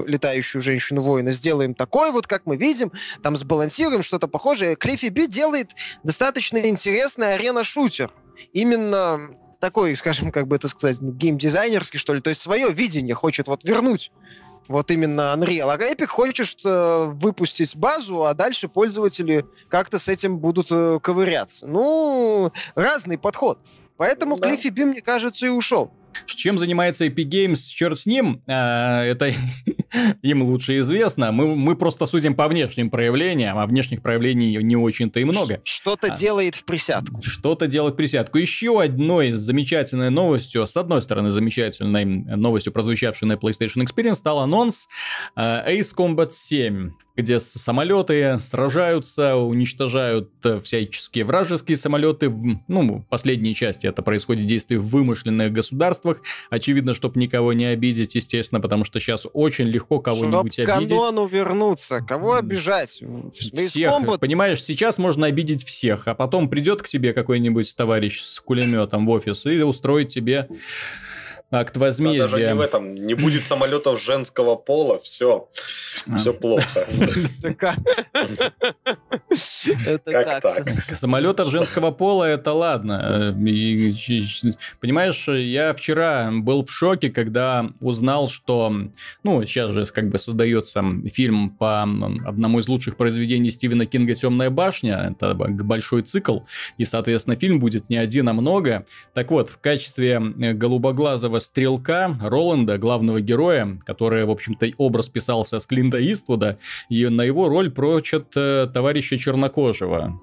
летающую женщину-воина, сделаем такой вот, как мы видим, там сбалансируем что-то похожее. Клиффи Би делает достаточно интересный арена-шутер. Именно такой, скажем, как бы это сказать, ну, геймдизайнерский, что ли. То есть свое видение хочет вот вернуть вот именно Unreal. А Epic хочет э, выпустить базу, а дальше пользователи как-то с этим будут э, ковыряться. Ну, разный подход. Поэтому да. Клиффи Би, мне кажется, и ушел. Чем занимается Epic Games, черт с ним, а, это [laughs] им лучше известно. Мы, мы просто судим по внешним проявлениям, а внешних проявлений не очень-то и много. Что-то а, делает в присядку. Что-то делает в присядку. Еще одной замечательной новостью, с одной стороны, замечательной новостью, прозвучавшей на PlayStation Experience, стал анонс uh, Ace Combat 7 где самолеты сражаются, уничтожают э, всяческие вражеские самолеты. Ну, последние части это происходит действие в вымышленных государствах. Очевидно, чтобы никого не обидеть, естественно, потому что сейчас очень легко кого-нибудь Чтоб обидеть. канону вернуться. Кого обижать? Всех. Понимаешь, сейчас можно обидеть всех, а потом придет к тебе какой-нибудь товарищ с кулеметом в офис и устроит тебе акт возмездия. Да, даже не в этом. Не будет самолетов женского пола, все. А. Все плохо. Как так? Самолетов женского пола это ладно. Понимаешь, я вчера был в шоке, когда узнал, что, ну, сейчас же как бы создается фильм по одному из лучших произведений Стивена Кинга «Темная башня». Это большой цикл, и, соответственно, фильм будет не один, а много. Так вот, в качестве голубоглазого стрелка Роланда, главного героя, который, в общем-то, образ писался с Клинта Иствуда, и на его роль прочат э, товарища Чернокожего.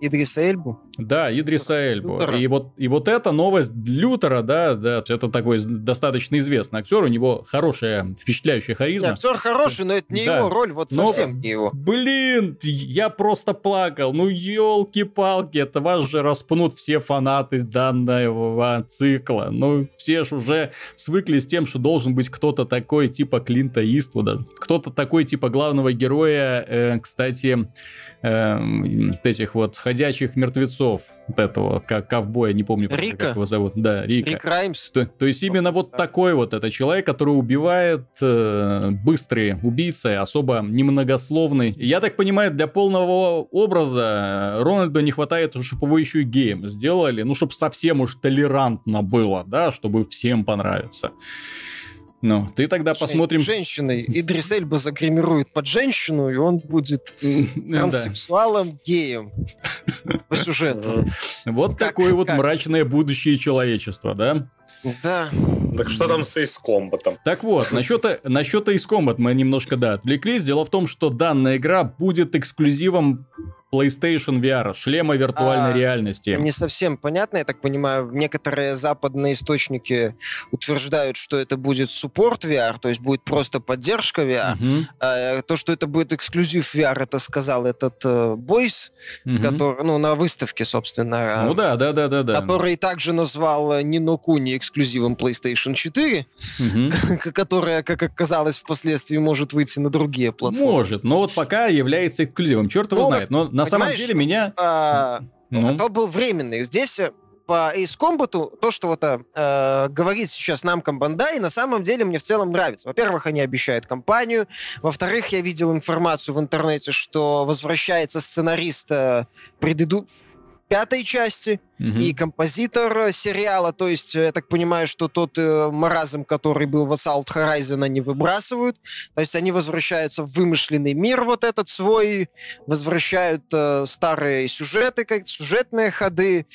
Идриса Эльбу? Да, Идриса Эльбу. И вот, и вот эта новость Лютера, да, да, это такой достаточно известный актер, у него хорошая, впечатляющая харизма. Нет, актер хороший, но это не да. его роль, вот но, совсем не его. Блин, я просто плакал. Ну, елки-палки, это вас же распнут все фанаты данного цикла. Ну, все же уже свыкли с тем, что должен быть кто-то такой типа Клинта Иствуда, кто-то такой типа главного героя, э, кстати, э, этих вот ходячих мертвецов, вот этого как ковбоя, не помню, Рика? как его зовут. Да, Рика. Рик Раймс. То, то есть именно вот такой вот это человек, который убивает э, быстрые убийцы, особо немногословный. Я так понимаю, для полного образа Рональду не хватает, чтобы его еще и гейм сделали, ну, чтобы совсем уж толерантно было, да, чтобы всем понравиться. Ну, ты тогда посмотрим... Женщиной. Идрис Эльба загримирует под женщину, и он будет [laughs] транссексуалом, геем. По сюжету. Вот такое вот мрачное будущее человечества, да? Да. Так что там с Ace Combat? Так вот, насчет, насчет Ace Combat мы немножко, да, отвлеклись. Дело в том, что данная игра будет эксклюзивом PlayStation VR, шлема виртуальной а, реальности. Не совсем понятно, я так понимаю, некоторые западные источники утверждают, что это будет суппорт VR, то есть будет просто поддержка VR. Угу. А, то, что это будет эксклюзив VR, это сказал этот э, Бойс, угу. который, ну, на выставке, собственно. Ну да, да, да, да, да. Который также назвал Нино Куни эксклюзивом PlayStation 4, угу. [laughs] которая, как оказалось, впоследствии может выйти на другие платформы. Может, но вот пока является эксклюзивом. Черт его ну, знает. Но на самом деле меня... А, ну. То был временный. Здесь э, по Ace Combat, то, что вот э, говорит сейчас нам Бандай, на самом деле мне в целом нравится. Во-первых, они обещают компанию. Во-вторых, я видел информацию в интернете, что возвращается сценарист э, преду пятой части, угу. и композитор сериала, то есть я так понимаю, что тот э, маразм, который был в Assault Horizon, они выбрасывают, то есть они возвращаются в вымышленный мир вот этот свой, возвращают э, старые сюжеты, как сюжетные ходы,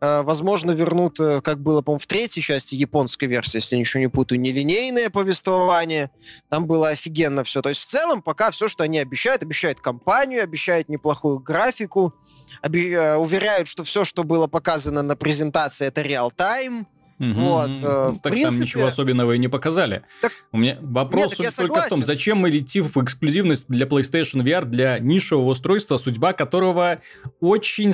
э, возможно, вернут, э, как было, по-моему, в третьей части японской версии, если ничего не путаю, нелинейное повествование, там было офигенно все, то есть в целом пока все, что они обещают, обещают компанию, обещают неплохую графику, э, уверяют, что все, что было показано на презентации, это реал-тайм. Угу. Вот, э, так принципе... там ничего особенного и не показали. Так... У меня вопрос Нет, только в том, зачем идти в эксклюзивность для PlayStation VR для нишевого устройства, судьба которого очень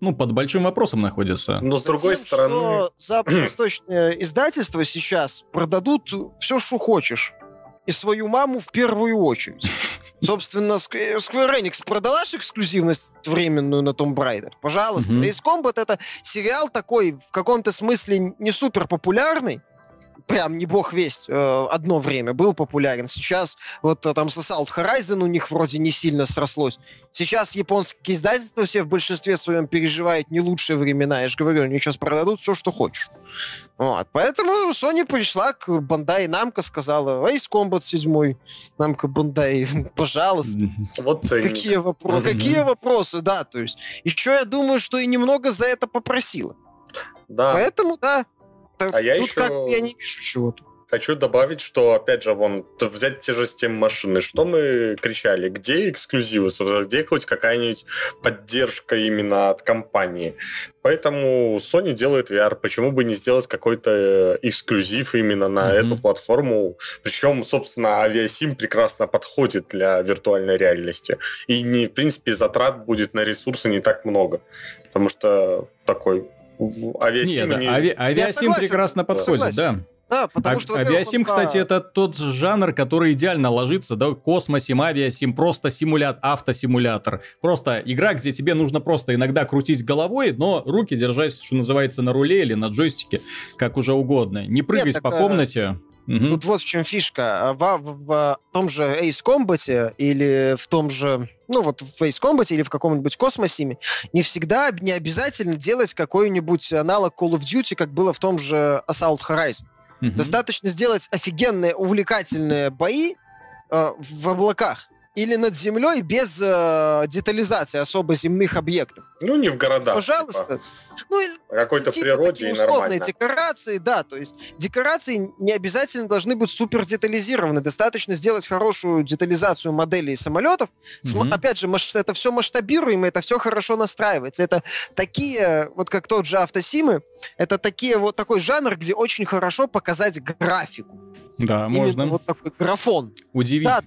ну, под большим вопросом находится. Но с другой Затем, стороны... Что западно-восточные издательства сейчас продадут все, что хочешь. И свою маму в первую очередь. [laughs] Собственно, Square Enix продала же эксклюзивность временную на Tomb Raider. Пожалуйста. Mm-hmm. Ace Combat это сериал такой, в каком-то смысле не супер популярный, прям не бог весть, э, одно время был популярен. Сейчас вот э, там с Assault Horizon у них вроде не сильно срослось. Сейчас японские издательства все в большинстве своем переживают не лучшие времена. Я же говорю, они сейчас продадут все, что хочешь. Вот. Поэтому Sony пришла к Bandai Namco, сказала, Ace Combat 7, Namco Bandai, [laughs] пожалуйста. Вот какие, вопро- какие вопросы, да. То есть еще я думаю, что и немного за это попросила. Да. Поэтому, да, а я еще... я не вижу чего-то. Хочу добавить, что, опять же, вон, взять те же Steam машины. Что мы кричали? Где эксклюзивы, собственно? Где хоть какая-нибудь поддержка именно от компании? Поэтому Sony делает VR. Почему бы не сделать какой-то э, эксклюзив именно на mm-hmm. эту платформу? Причем, собственно, авиасим прекрасно подходит для виртуальной реальности. И, не, в принципе, затрат будет на ресурсы не так много. Потому что такой авиасим Нет, не... ави... авиасим прекрасно подходит, согласен. да. Да, потому а, что... Авиасим, кстати, это тот жанр, который идеально ложится, да, космосим, авиасим, просто симулят, автосимулятор. Просто игра, где тебе нужно просто иногда крутить головой, но руки держать, что называется, на руле или на джойстике, как уже угодно. Не прыгать Нет, по так, комнате. Угу. Тут вот в чем фишка. В, в, в том же Ace Combat или в том же, ну вот в Ace Combat или в каком-нибудь Космосиме не всегда не обязательно делать какой-нибудь аналог Call of Duty, как было в том же Assault Horizon. Угу. Достаточно сделать офигенные, увлекательные бои э, в облаках или над землей без э, детализации особо земных объектов. Ну, не в городах. Пожалуйста. Типа. Ну, в какой-то типа природе и нормально. декорации, да, то есть декорации не обязательно должны быть супер детализированы. Достаточно сделать хорошую детализацию моделей самолетов. Mm-hmm. Опять же, это все масштабируемо, это все хорошо настраивается. Это такие, вот как тот же автосимы, это такие вот такой жанр, где очень хорошо показать графику. Да, Именно можно. Вот такой графон. Удивить. Да,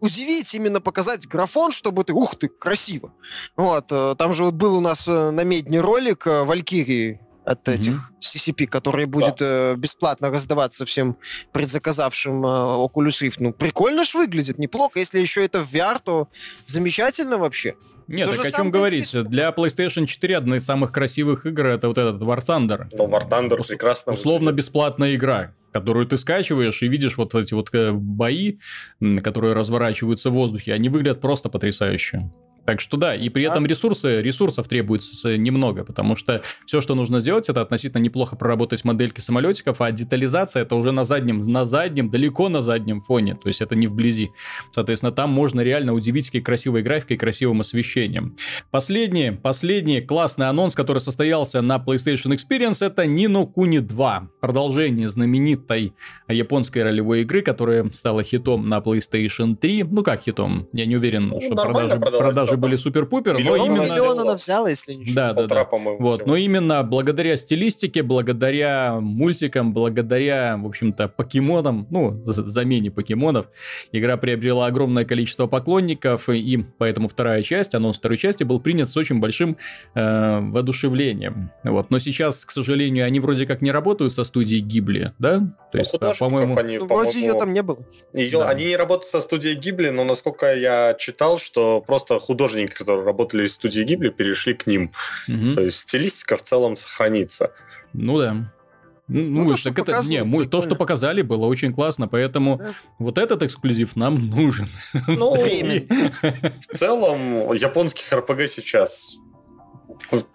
удивить, именно показать графон, чтобы ты, ух ты, красиво. Вот, э, там же вот был у нас э, на медне ролик э, Валькирии от этих mm-hmm. CCP, который будет да. э, бесплатно раздаваться всем предзаказавшим э, Oculus Rift. Ну, прикольно ж выглядит, неплохо. Если еще это в VR, то замечательно вообще. Нет, так о чем говорить? Для PlayStation 4 одна из самых красивых игр это вот этот War Thunder. Но War Thunder Ус- прекрасно Условно выглядит. бесплатная игра которую ты скачиваешь и видишь вот эти вот э, бои, которые разворачиваются в воздухе, они выглядят просто потрясающе. Так что да, и при этом ресурсы, ресурсов требуется немного, потому что все, что нужно сделать, это относительно неплохо проработать модельки самолетиков, а детализация это уже на заднем, на заднем, далеко на заднем фоне, то есть это не вблизи. Соответственно, там можно реально удивить и красивой графикой, и красивым освещением. Последний, последний классный анонс, который состоялся на PlayStation Experience, это Nino Kuni 2, продолжение знаменитой японской ролевой игры, которая стала хитом на PlayStation 3. Ну как хитом? Я не уверен, ну, что продажи, продажи тоже были супер-пупер, но именно... Миллион она взяла, если ничего. Да, да, да. Вот, но именно благодаря стилистике, благодаря мультикам, благодаря, в общем-то, покемонам, ну, замене покемонов, игра приобрела огромное количество поклонников, и поэтому вторая часть, анонс второй части был принят с очень большим э, воодушевлением. Вот, но сейчас, к сожалению, они вроде как не работают со студией Гибли, да? То есть, ну, по-моему... Они, ну, вроде ее там не было. Ее, да. Они не работают со студией Гибли, но насколько я читал, что просто художники художники, которые работали в студии Гибли, перешли к ним. Угу. То есть стилистика в целом сохранится. Ну да. Ну, ну то, так это, не, мы, то, что показали, было очень классно, поэтому да. вот этот эксклюзив нам нужен. Ну, [laughs] в целом, японских РПГ сейчас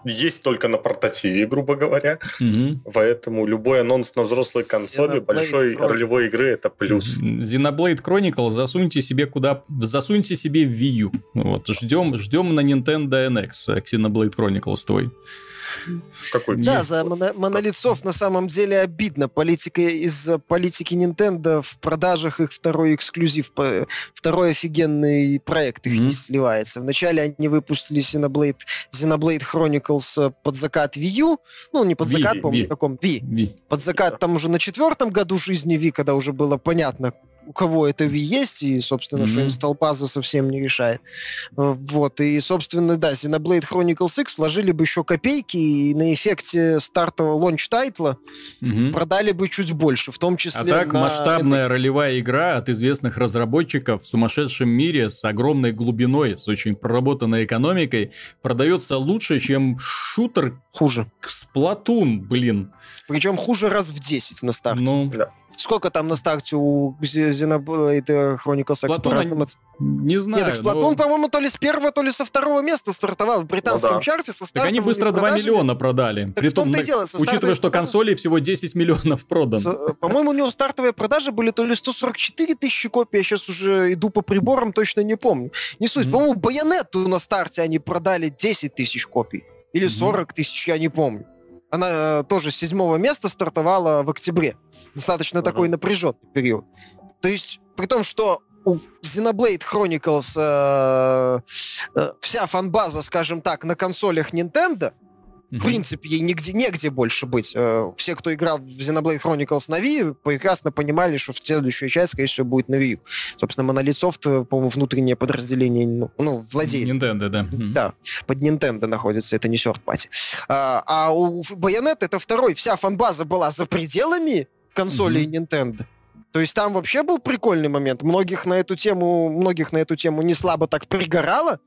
есть только на портативе, грубо говоря. Угу. Поэтому любой анонс на взрослой консоли Xenoblade большой Chronicles. ролевой игры это плюс. Xenoblade Chronicle засуньте себе куда... Засуньте себе в Wii U. Вот, ждем, ждем на Nintendo NX Xenoblade Chronicles твой. Какой да, за моно- на самом деле обидно. Политика из политики Nintendo в продажах их второй эксклюзив, второй офигенный проект их mm-hmm. не сливается. Вначале они выпустили Xenoblade, Xenoblade Chronicles под закат Wii U, ну не под закат, помню, каком Wii. Wii. Под закат там уже на четвертом году жизни Wii, когда уже было понятно, у кого это Wii есть, и, собственно, mm-hmm. что инсталпаза совсем не решает. Э, вот, и, собственно, да, Xenoblade Chronicles X вложили бы еще копейки, и на эффекте стартового launch title а mm-hmm. продали бы чуть больше, в том числе А так, масштабная NX. ролевая игра от известных разработчиков в сумасшедшем мире с огромной глубиной, с очень проработанной экономикой, продается лучше, чем шутер... Хуже. Splatoon, блин. Причем хуже раз в 10 на старте. Ну, да. Сколько там на старте у Xenoblade Chronicles X по Не знаю. Нет, Эксплатон, но... по-моему, то ли с первого, то ли со второго места стартовал в британском ну, да. чарте со Так они быстро 2 миллиона продали. Так Притом, на... дело, учитывая, что консолей всего 10 миллионов продано. Э, по-моему, у него стартовые продажи были то ли 144 тысячи копий, я сейчас уже иду по приборам, точно не помню. Не суть. Mm-hmm. По-моему, Байонетту на старте они продали 10 тысяч копий. Или 40 mm-hmm. тысяч, я не помню. Она э, тоже с седьмого места стартовала в октябре. Достаточно uh-huh. такой напряженный период. То есть, при том, что у Xenoblade Chronicles э, э, вся фанбаза, скажем так, на консолях Nintendo, в принципе, ей нигде, негде больше быть. Э, все, кто играл в Xenoblade Chronicles на Wii, прекрасно понимали, что в следующую часть, скорее всего, будет на Wii. Собственно, Monolith Soft, по-моему, внутреннее подразделение, ну, ну владеет. Nintendo, да. Да, под Nintendo находится, это не party. А, а у Bayonetta это второй, вся фанбаза была за пределами консолей mm-hmm. Nintendo. То есть там вообще был прикольный момент. Многих на эту тему, многих на эту тему не слабо так пригорало,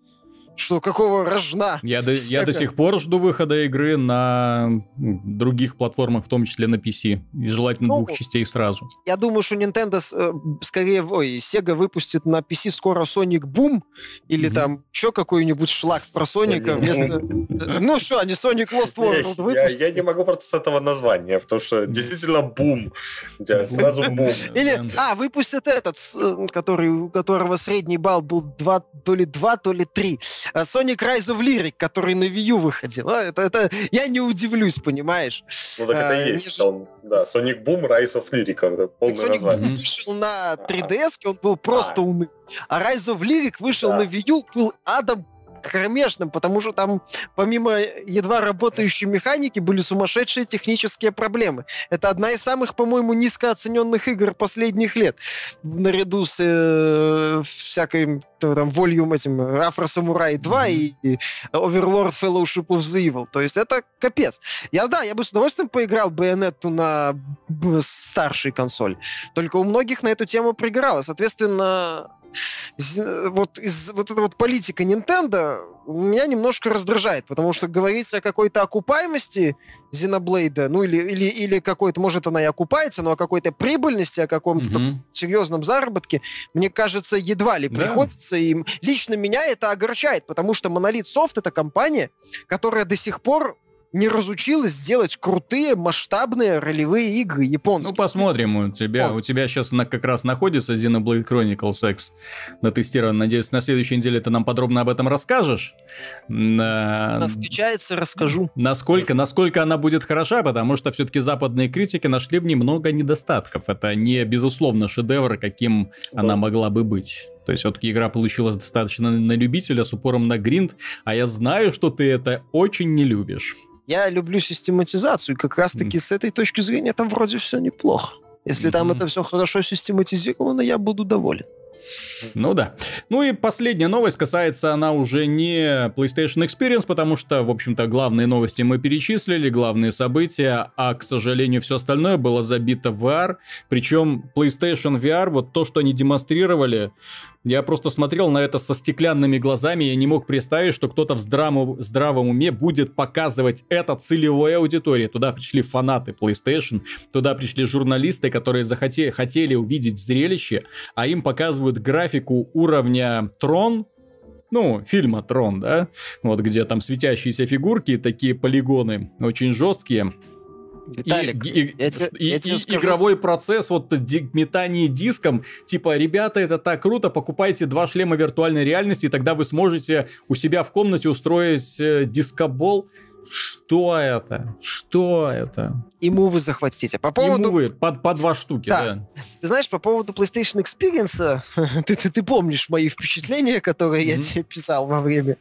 что какого рожна? Я до, я до сих пор жду выхода игры на других платформах, в том числе на PC. И желательно ну, двух частей сразу. Я думаю, что Nintendo э, скорее, ой, Sega выпустит на PC скоро Sonic Boom или mm-hmm. там еще какой-нибудь шлак про Соника вместо... Ну что, они Sonic Lost World выпустят. Я, я не могу просто с этого названия, потому что действительно бум. Сразу бум. [laughs] Или, а, выпустят этот, э, который, у которого средний балл был 2, то ли 2, то ли 3. А Sonic Rise of Lyric, который на Wii U выходил. А, это, это, я не удивлюсь, понимаешь? Ну, так это а, и есть. Не... Он, да, Sonic Boom, Rise of Lyric. Это полное Sonic название. Boom вышел на 3DS, он был просто а. умный. А Rise of Lyric вышел да. на Wii U, был адом кромешным, потому что там помимо едва работающей механики были сумасшедшие технические проблемы. Это одна из самых, по-моему, низкооцененных игр последних лет. Наряду с э, всякой там Volume этим Afro Samurai 2 mm-hmm. и Overlord Fellowship of the Evil. То есть это капец. Я, да, я бы с удовольствием поиграл Bayonetta на старшей консоль. Только у многих на эту тему пригорало. Соответственно, вот, из, вот эта вот политика Nintendo меня немножко раздражает, потому что говорится о какой-то окупаемости Xenoblade, ну или, или, или какой-то, может, она и окупается, но о какой-то прибыльности, о каком-то mm-hmm. серьезном заработке, мне кажется, едва ли да. приходится. И лично меня это огорчает, потому что Monolith Soft — это компания, которая до сих пор не разучилась делать крутые масштабные ролевые игры японские. Ну, посмотрим. У тебя, у тебя сейчас на, как раз находится Xenoblade Chronicles X на тестировании. Надеюсь, на следующей неделе ты нам подробно об этом расскажешь. На... Наскучается, расскажу. Насколько, насколько она будет хороша, потому что все-таки западные критики нашли в ней много недостатков. Это не, безусловно, шедевр, каким да. она могла бы быть. То есть все-таки игра получилась достаточно на любителя с упором на гринд, а я знаю, что ты это очень не любишь. Я люблю систематизацию, и как раз-таки mm. с этой точки зрения там вроде все неплохо. Если mm-hmm. там это все хорошо систематизировано, я буду доволен. Ну да. Ну и последняя новость касается она уже не PlayStation Experience, потому что, в общем-то, главные новости мы перечислили, главные события, а, к сожалению, все остальное было забито в VR. Причем PlayStation VR, вот то, что они демонстрировали, я просто смотрел на это со стеклянными глазами, я не мог представить, что кто-то в здравом, здравом уме будет показывать это целевой аудитории. Туда пришли фанаты PlayStation, туда пришли журналисты, которые захотели, хотели увидеть зрелище, а им показывают графику уровня Трон, ну, фильма Трон, да, вот где там светящиеся фигурки, такие полигоны очень жесткие. Виталик, и, и, я те- и- я тебе и скажу- игровой процесс, вот ди- метание диском, типа, ребята, это так круто, покупайте два шлема виртуальной реальности, и тогда вы сможете у себя в комнате устроить э, дискобол. Что это? Что это? И мувы захватите. По И поводу, мувы по, по два штуки, Да. да. ты знаешь, по поводу PlayStation Experience, [laughs] ты, ты, ты помнишь мои впечатления, которые я Мгм. тебе писал во время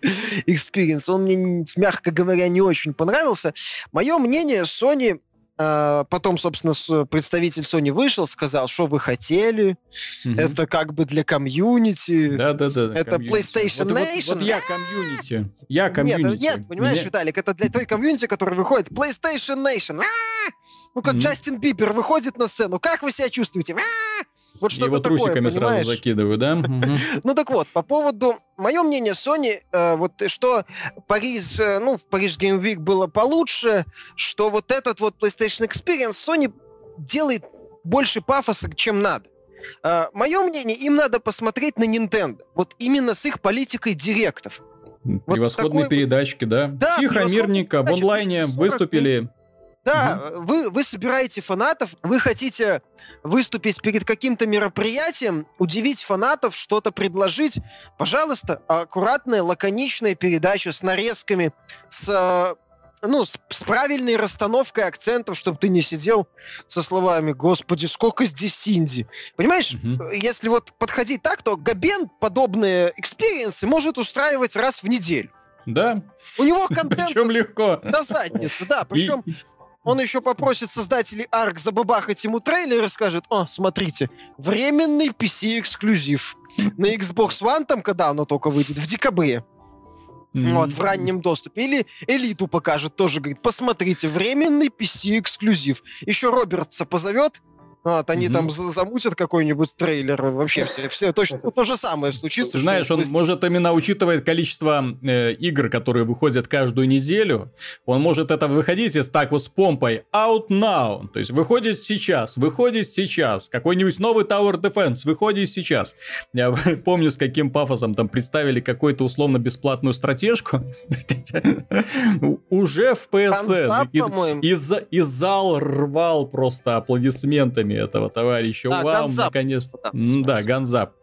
Experience. Он мне, мягко говоря, не очень понравился. Мое мнение, Sony потом, собственно, с- представитель Sony вышел, сказал, что вы хотели, Мгм. это как бы для комьюнити. Да-да-да. это комьюнити. PlayStation Вот- вот- Nation. Вот, я комьюнити. Я Нет, комьюнити. э, нет, понимаешь, Меня- Виталик, это для той комьюнити, который выходит. PlayStation Nation. А! Ну, как Мгм. Джастин Бибер выходит на сцену. Как вы себя чувствуете? А! Вот И что-то его такое, трусиками понимаешь? сразу закидываю, да? [laughs] Ну так вот, по поводу... Мое мнение, Sony, э, вот э, что Париж, э, ну, в Paris Game Week было получше, что вот этот вот PlayStation Experience Sony делает больше пафоса, чем надо. Мое мнение, им надо посмотреть на Nintendo. Вот именно с их политикой директов. Превосходные такой вот- передачки, да. Да, Тихо, мирненько, в онлайне 240 выступили. Да, вы, вы собираете фанатов, вы хотите выступить перед каким-то мероприятием, удивить фанатов, что-то предложить. Пожалуйста, аккуратная, лаконичная передача с нарезками, с, э, ну, с, с правильной расстановкой акцентов, чтобы ты не сидел со словами «Господи, сколько здесь инди». Понимаешь, Мгм. если вот подходить так, то Габен подобные experience ы может устраивать раз в неделю. Да, У него [laughs] контент причем легко. до задницы, да. И- Причем он еще попросит создателей Ark забабахать ему трейлер и скажет, о, смотрите, временный PC-эксклюзив. На Xbox One, там, когда оно только выйдет, в декабре, Мгм. вот, в раннем доступе. Или Элиту покажет, тоже говорит, посмотрите, временный PC-эксклюзив. Еще Робертса позовет, вот, они Мгм. там за- замутят какой-нибудь трейлер. Вообще все, все точно то же самое случится. Знаешь, он PlayStation может именно учитывать количество э, игр, которые выходят каждую неделю, он может это выходить из так вот с помпой out now, то есть выходит сейчас, выходит сейчас, какой-нибудь новый Tower Defense выходит сейчас. Я [laughs] помню, с каким пафосом там представили какую-то условно бесплатную стратежку, [laughs] уже в PSN. И-. И, и зал рвал просто аплодисментами этого товарища. А, Вау, Ганзап. наконец-то. Да, Да, Ганзап.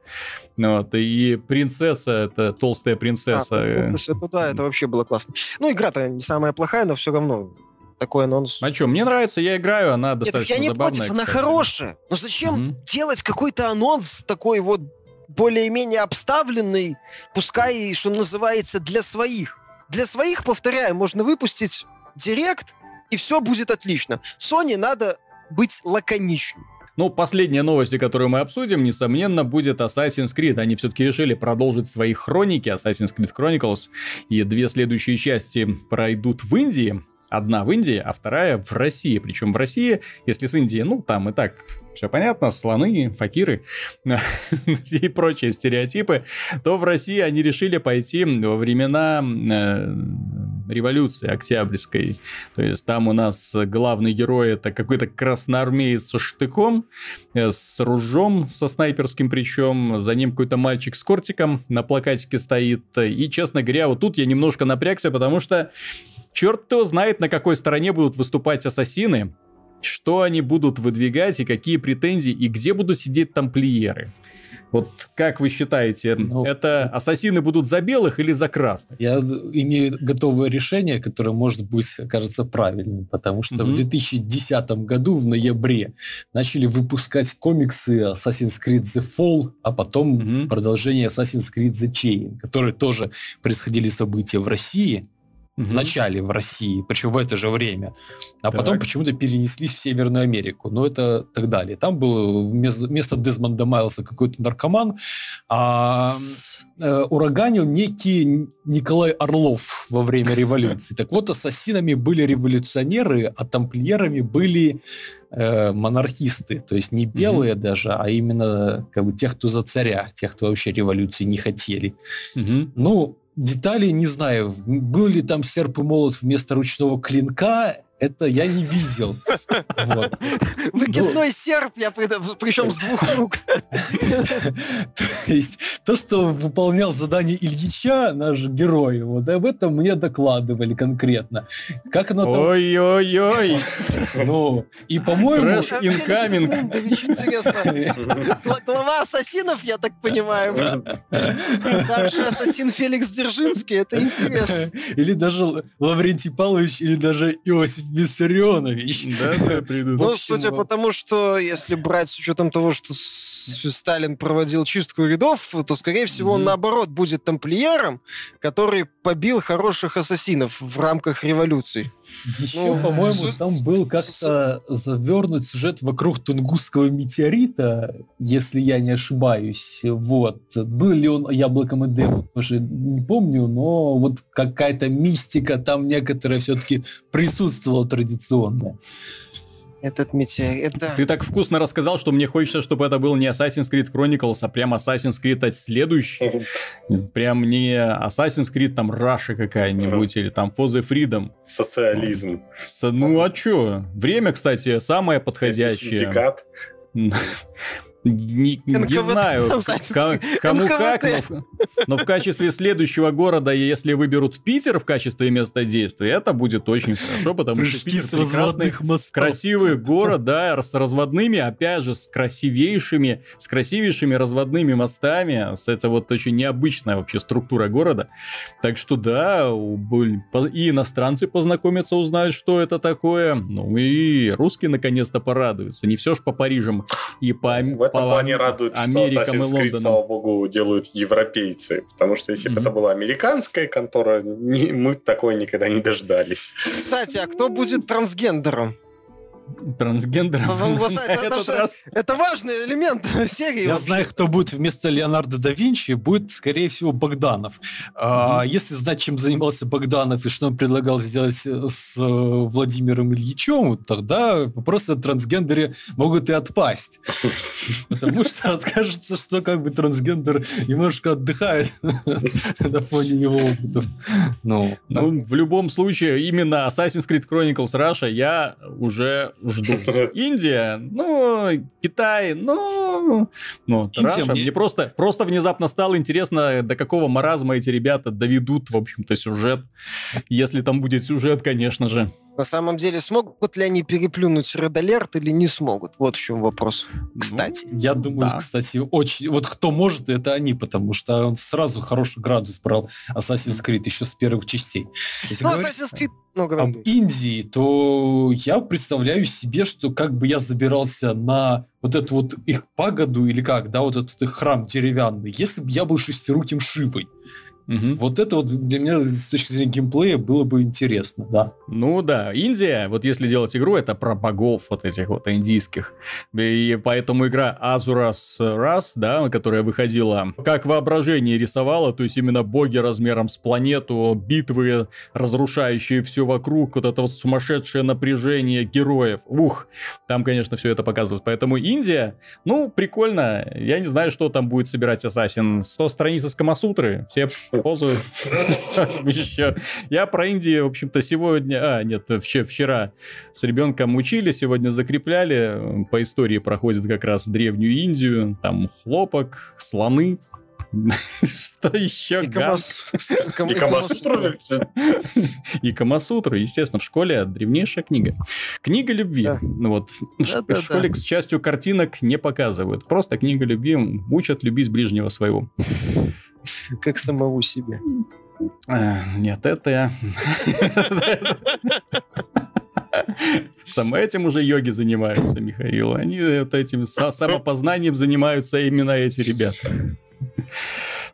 Вот, и принцесса, это толстая принцесса. А, ну, это да, это вообще было классно. Ну, игра-то не самая плохая, но все равно такой анонс. А что, мне нравится, я играю, она Нет, достаточно я не забавная. против, она кстати. хорошая. Но зачем Мгм. делать какой-то анонс такой вот более-менее обставленный, пускай, что называется, для своих. Для своих, повторяю, можно выпустить директ, и все будет отлично. Sony надо быть лаконичным. Ну, последняя новость, которую мы обсудим, несомненно, будет Assassin's Creed. Они все-таки решили продолжить свои хроники Assassin's Creed Chronicles. И две следующие части пройдут в Индии. Одна в Индии, а вторая в России. Причем в России, если с Индией, ну, там и так все понятно, слоны, факиры [laughs] и прочие стереотипы, то в России они решили пойти во времена э, революции Октябрьской. То есть там у нас главный герой это какой-то красноармеец со штыком, э, с ружом, со снайперским причем, за ним какой-то мальчик с кортиком на плакатике стоит. И, честно говоря, вот тут я немножко напрягся, потому что черт его знает, на какой стороне будут выступать ассасины, что они будут выдвигать и какие претензии, и где будут сидеть тамплиеры. Вот как вы считаете, Ну, это ассасины будут за белых или за красных? Я имею готовое решение, которое может быть, кажется, правильным, потому что Мгм. в 2010 году, в ноябре, начали выпускать комиксы Assassin's Creed The Fall, а потом Мгм. продолжение Assassin's Creed The Chain, которые тоже происходили события в России, в начале в России, причем в это же время, а потом Так. почему-то перенеслись в Северную Америку, но это так далее. Там был вместо, Дезмонда Майлса какой-то наркоман, а э, ураганил некий Николай Орлов во время революции. Так вот, ассасинами были революционеры, а тамплиерами были э, монархисты, то есть не белые даже, а именно как бы тех, кто за царя, тех, кто вообще революции не хотели. Мгм. Ну, детали не знаю. Был ли там серп и молот вместо ручного клинка? Это я не видел. Вот. Выкидной ну, серп, я причем с двух рук. То есть то, что выполнял задание Ильича, наш герой, вот об этом мне докладывали конкретно. Как оно там... Ой-ой-ой! Ну, и, по-моему... Инкаминг. Интересно. Глава ассасинов, я так понимаю. Старший ассасин Феликс Дзержинский, это интересно. Или даже Лаврентий Павлович, или даже Иосиф Виссарионович. Да, да, придут. Ну, судя по тому, что если брать с учетом того, что Сталин проводил чистку рядов, то, скорее всего, он наоборот будет тамплиером, который побил хороших ассасинов в рамках революции. Еще, ну, по-моему, там был как-то завернут сюжет вокруг Тунгусского метеорита, если я не ошибаюсь. Вот. Был ли он яблоком Эдема, тоже не помню, но вот какая-то мистика там некоторая все-таки присутствовала традиционная этот метеорит. Да. Ты так вкусно рассказал, что мне хочется, чтобы это был не Assassin's Creed Chronicles, а прям Assassin's Creed следующий. [laughs] Прям не Assassin's Creed там Russia какая-нибудь или там For the Freedom. Социализм. Ну а чё? Время, кстати, самое подходящее. Синдикат. [laughs] Не, не знаю, кому как, но, но в качестве следующего города, если выберут Питер в качестве места действия, это будет очень хорошо, потому что Питер прекрасный, красивый город, да, с разводными, опять же, с красивейшими, с красивейшими разводными мостами, с это вот очень необычная вообще структура города. Так что да, и иностранцы познакомятся, узнают, что это такое, ну и русские наконец-то порадуются. Не все ж по Парижам и по плане радует, что Assassin's Creed, слава богу, делают европейцы. Потому что если бы это была американская контора, мы такой никогда не дождались. Кстати, а кто будет трансгендером? Трансгендером. [laughs] Это, важный элемент [laughs] серии. Я знаю, кто будет вместо Леонардо да Винчи, будет, скорее всего, Богданов. А, если знать, чем занимался Богданов и что он предлагал сделать с э, Владимиром Ильичем, тогда вопросы о трансгендере могут и отпасть. [laughs] Потому что откажется, что как бы трансгендер немножко отдыхает на фоне его опытов. Ну, ну, в любом случае, именно Assassin's Creed Chronicles Russia я уже жду. [laughs] Индия, ну, Китай, ну, ну, Раша. Мне просто, просто внезапно стало интересно, до какого маразма эти ребята доведут, в общем-то, сюжет. Если там будет сюжет, конечно же. На самом деле, смогут ли они переплюнуть Red Alert или не смогут? Вот в чем вопрос, ну, кстати. Ну, я думаю, да. кстати, очень... Вот кто может, это они, потому что он сразу хороший градус брал Assassin's Creed еще с первых частей. Если ну, говорить Assassin's Creed ну, об Индии, то я представляю себе, что как бы я забирался на вот эту вот их пагоду или как, да, вот этот их храм деревянный, если бы я был шестируким Шивой. Угу. Вот это вот для меня с точки зрения геймплея было бы интересно, да. Ну да, Индия, вот если делать игру, это про богов вот этих вот индийских. И поэтому игра Azuras Ras, да, которая выходила, как воображение рисовала, то есть именно боги размером с планету, битвы, разрушающие все вокруг, вот это вот сумасшедшее напряжение героев. Ух, там, конечно, все это показывают. Поэтому Индия, ну, прикольно. Я не знаю, что там будет собирать Ассасин. 100 страниц из Камасутры, все позу. [laughs] Я про Индию, в общем-то, сегодня... А, нет, вчера с ребенком учили, сегодня закрепляли. По истории проходит как раз древнюю Индию. Там хлопок, слоны, [laughs] что еще? И Камасутру? И Камасутру, [laughs] естественно, в школе древнейшая книга. Книга любви. Ну вот. В школе, к счастью, картинок не показывают. Просто книга любви учат любить ближнего своего. Как самого себя. Нет, это я... [laughs] Сам этим уже йоги занимаются, Михаил. Они вот этим самопознанием занимаются именно эти ребята.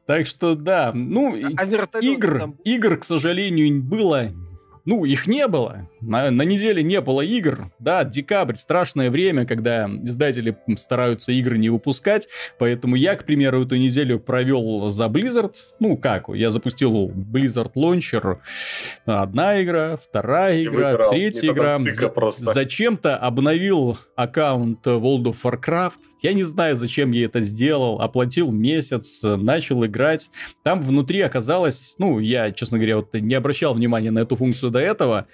Так что да, ну, а, игр, игр, к сожалению, было ну, их не было. На, на неделе не было игр. Да, декабрь, страшное время, когда издатели стараются игры не выпускать. Поэтому я, к примеру, эту неделю провел за Blizzard. Ну, как? Я запустил Blizzard Launcher. Одна игра, вторая игра, выиграл. третья игра. Зачем-то обновил аккаунт World of Warcraft. Я не знаю, зачем я это сделал. Оплатил месяц, начал играть. Там внутри оказалось, ну, я, честно говоря, вот не обращал внимания на эту функцию до этого,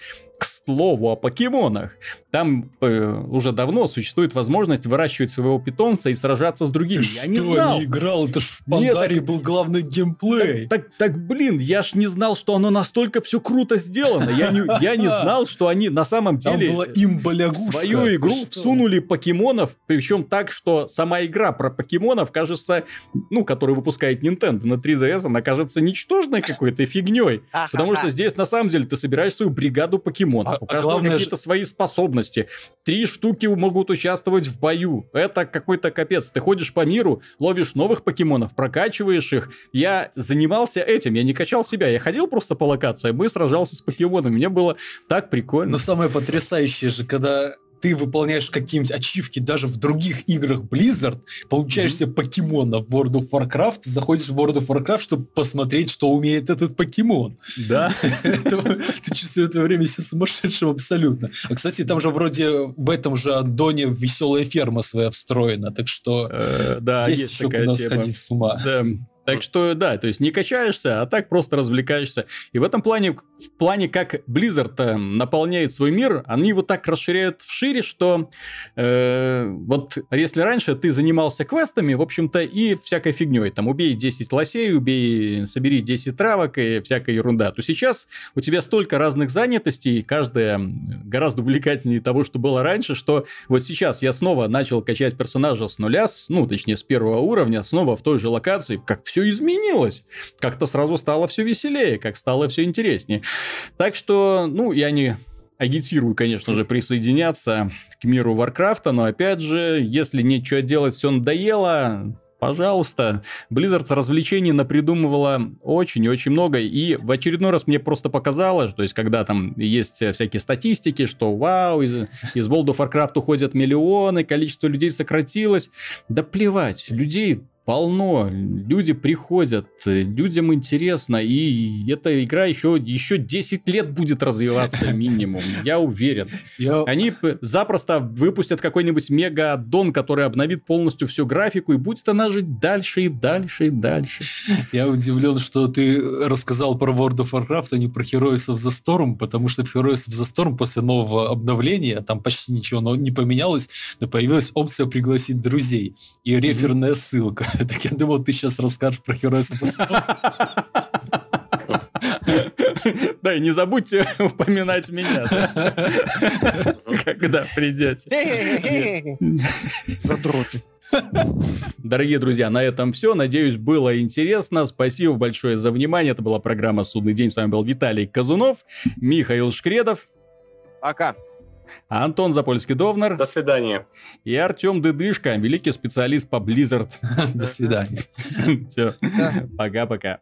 К слову о покемонах. Там э, уже давно существует возможность выращивать своего питомца и сражаться с другими. Ты я что, не знал. не играл? Это ж в Нет, Пандаре так- был главный геймплей. Так, так, блин, я ж не знал, что оно настолько все круто сделано. Я не, я не [laughs] знал, что они на самом Там деле была в имба-лягушка. свою игру что? всунули покемонов, причем так, что сама игра про покемонов кажется, ну, которую выпускает Nintendo на 3DS, она кажется ничтожной какой-то фигней. [laughs] Потому что здесь на самом деле ты собираешь свою бригаду покемонов. А- У каждого главное какие-то свои способности. Три штуки могут участвовать в бою. Это какой-то капец. Ты ходишь по миру, ловишь новых покемонов, прокачиваешь их. Я занимался этим, я не качал себя. Я ходил просто по локациям и сражался с покемонами. Мне было так прикольно. Но самое потрясающее же, когда ты выполняешь какие-нибудь ачивки даже в других играх Blizzard, получаешь себе покемона в World of Warcraft, заходишь в World of Warcraft, чтобы посмотреть, что умеет этот покемон. Да. [laughs] Ты чувствуешь это время себя сумасшедшим абсолютно. А, кстати, там же вроде в этом же аддоне веселая ферма своя встроена, так что Э, есть, еще куда сходить с ума. Так что, да, то есть не качаешься, а так просто развлекаешься. И в этом плане, в плане, как Blizzard э, наполняет свой мир, они его так расширяют вшире, что э, вот если раньше ты занимался квестами, в общем-то, и всякой фигней, там, убей 10 лосей, убей, собери 10 травок и всякая ерунда, то сейчас у тебя столько разных занятостей, каждая гораздо увлекательнее того, что было раньше, что вот сейчас я снова начал качать персонажа с нуля, с- ну, точнее, с первого уровня, снова в той же локации, как все изменилось. Как-то сразу стало все веселее, как стало все интереснее. Так что, ну, я не агитирую, конечно же, присоединяться к миру Варкрафта, но опять же, если нечего делать, все надоело, пожалуйста. Blizzard развлечений напридумывала очень и очень много, и в очередной раз мне просто показалось, то есть когда там есть всякие статистики, что вау, из, из World of Warcraft уходят миллионы, количество людей сократилось, да плевать, людей полно, люди приходят, э, людям интересно, и эта игра еще, еще 10 лет будет развиваться [laughs] минимум, я уверен. Я Они запросто выпустят какой-нибудь мега-аддон, который обновит полностью всю графику, и будет она жить дальше и дальше и дальше. Я удивлен, что ты рассказал про World of Warcraft, а не про Heroes of the Storm, потому что в Heroes of the Storm после нового обновления, там почти ничего не поменялось, но появилась опция пригласить друзей и реферная ссылка. [laughs] Так я думал, ты сейчас расскажешь про Heroes of the Storm. Да, и не забудьте [laughs] упоминать меня, да, [laughs] когда придете. Задроты. Дорогие друзья, на этом все. Надеюсь, было интересно. Спасибо большое за внимание. Это была программа «Судный день». С вами был Виталий Казунов, Михаил Шкредов, Пока. Антон Запольский-Довнер До свидания. и Артем Дыдышко, великий специалист по Blizzard. [laughs] До свидания. Все, пока-пока.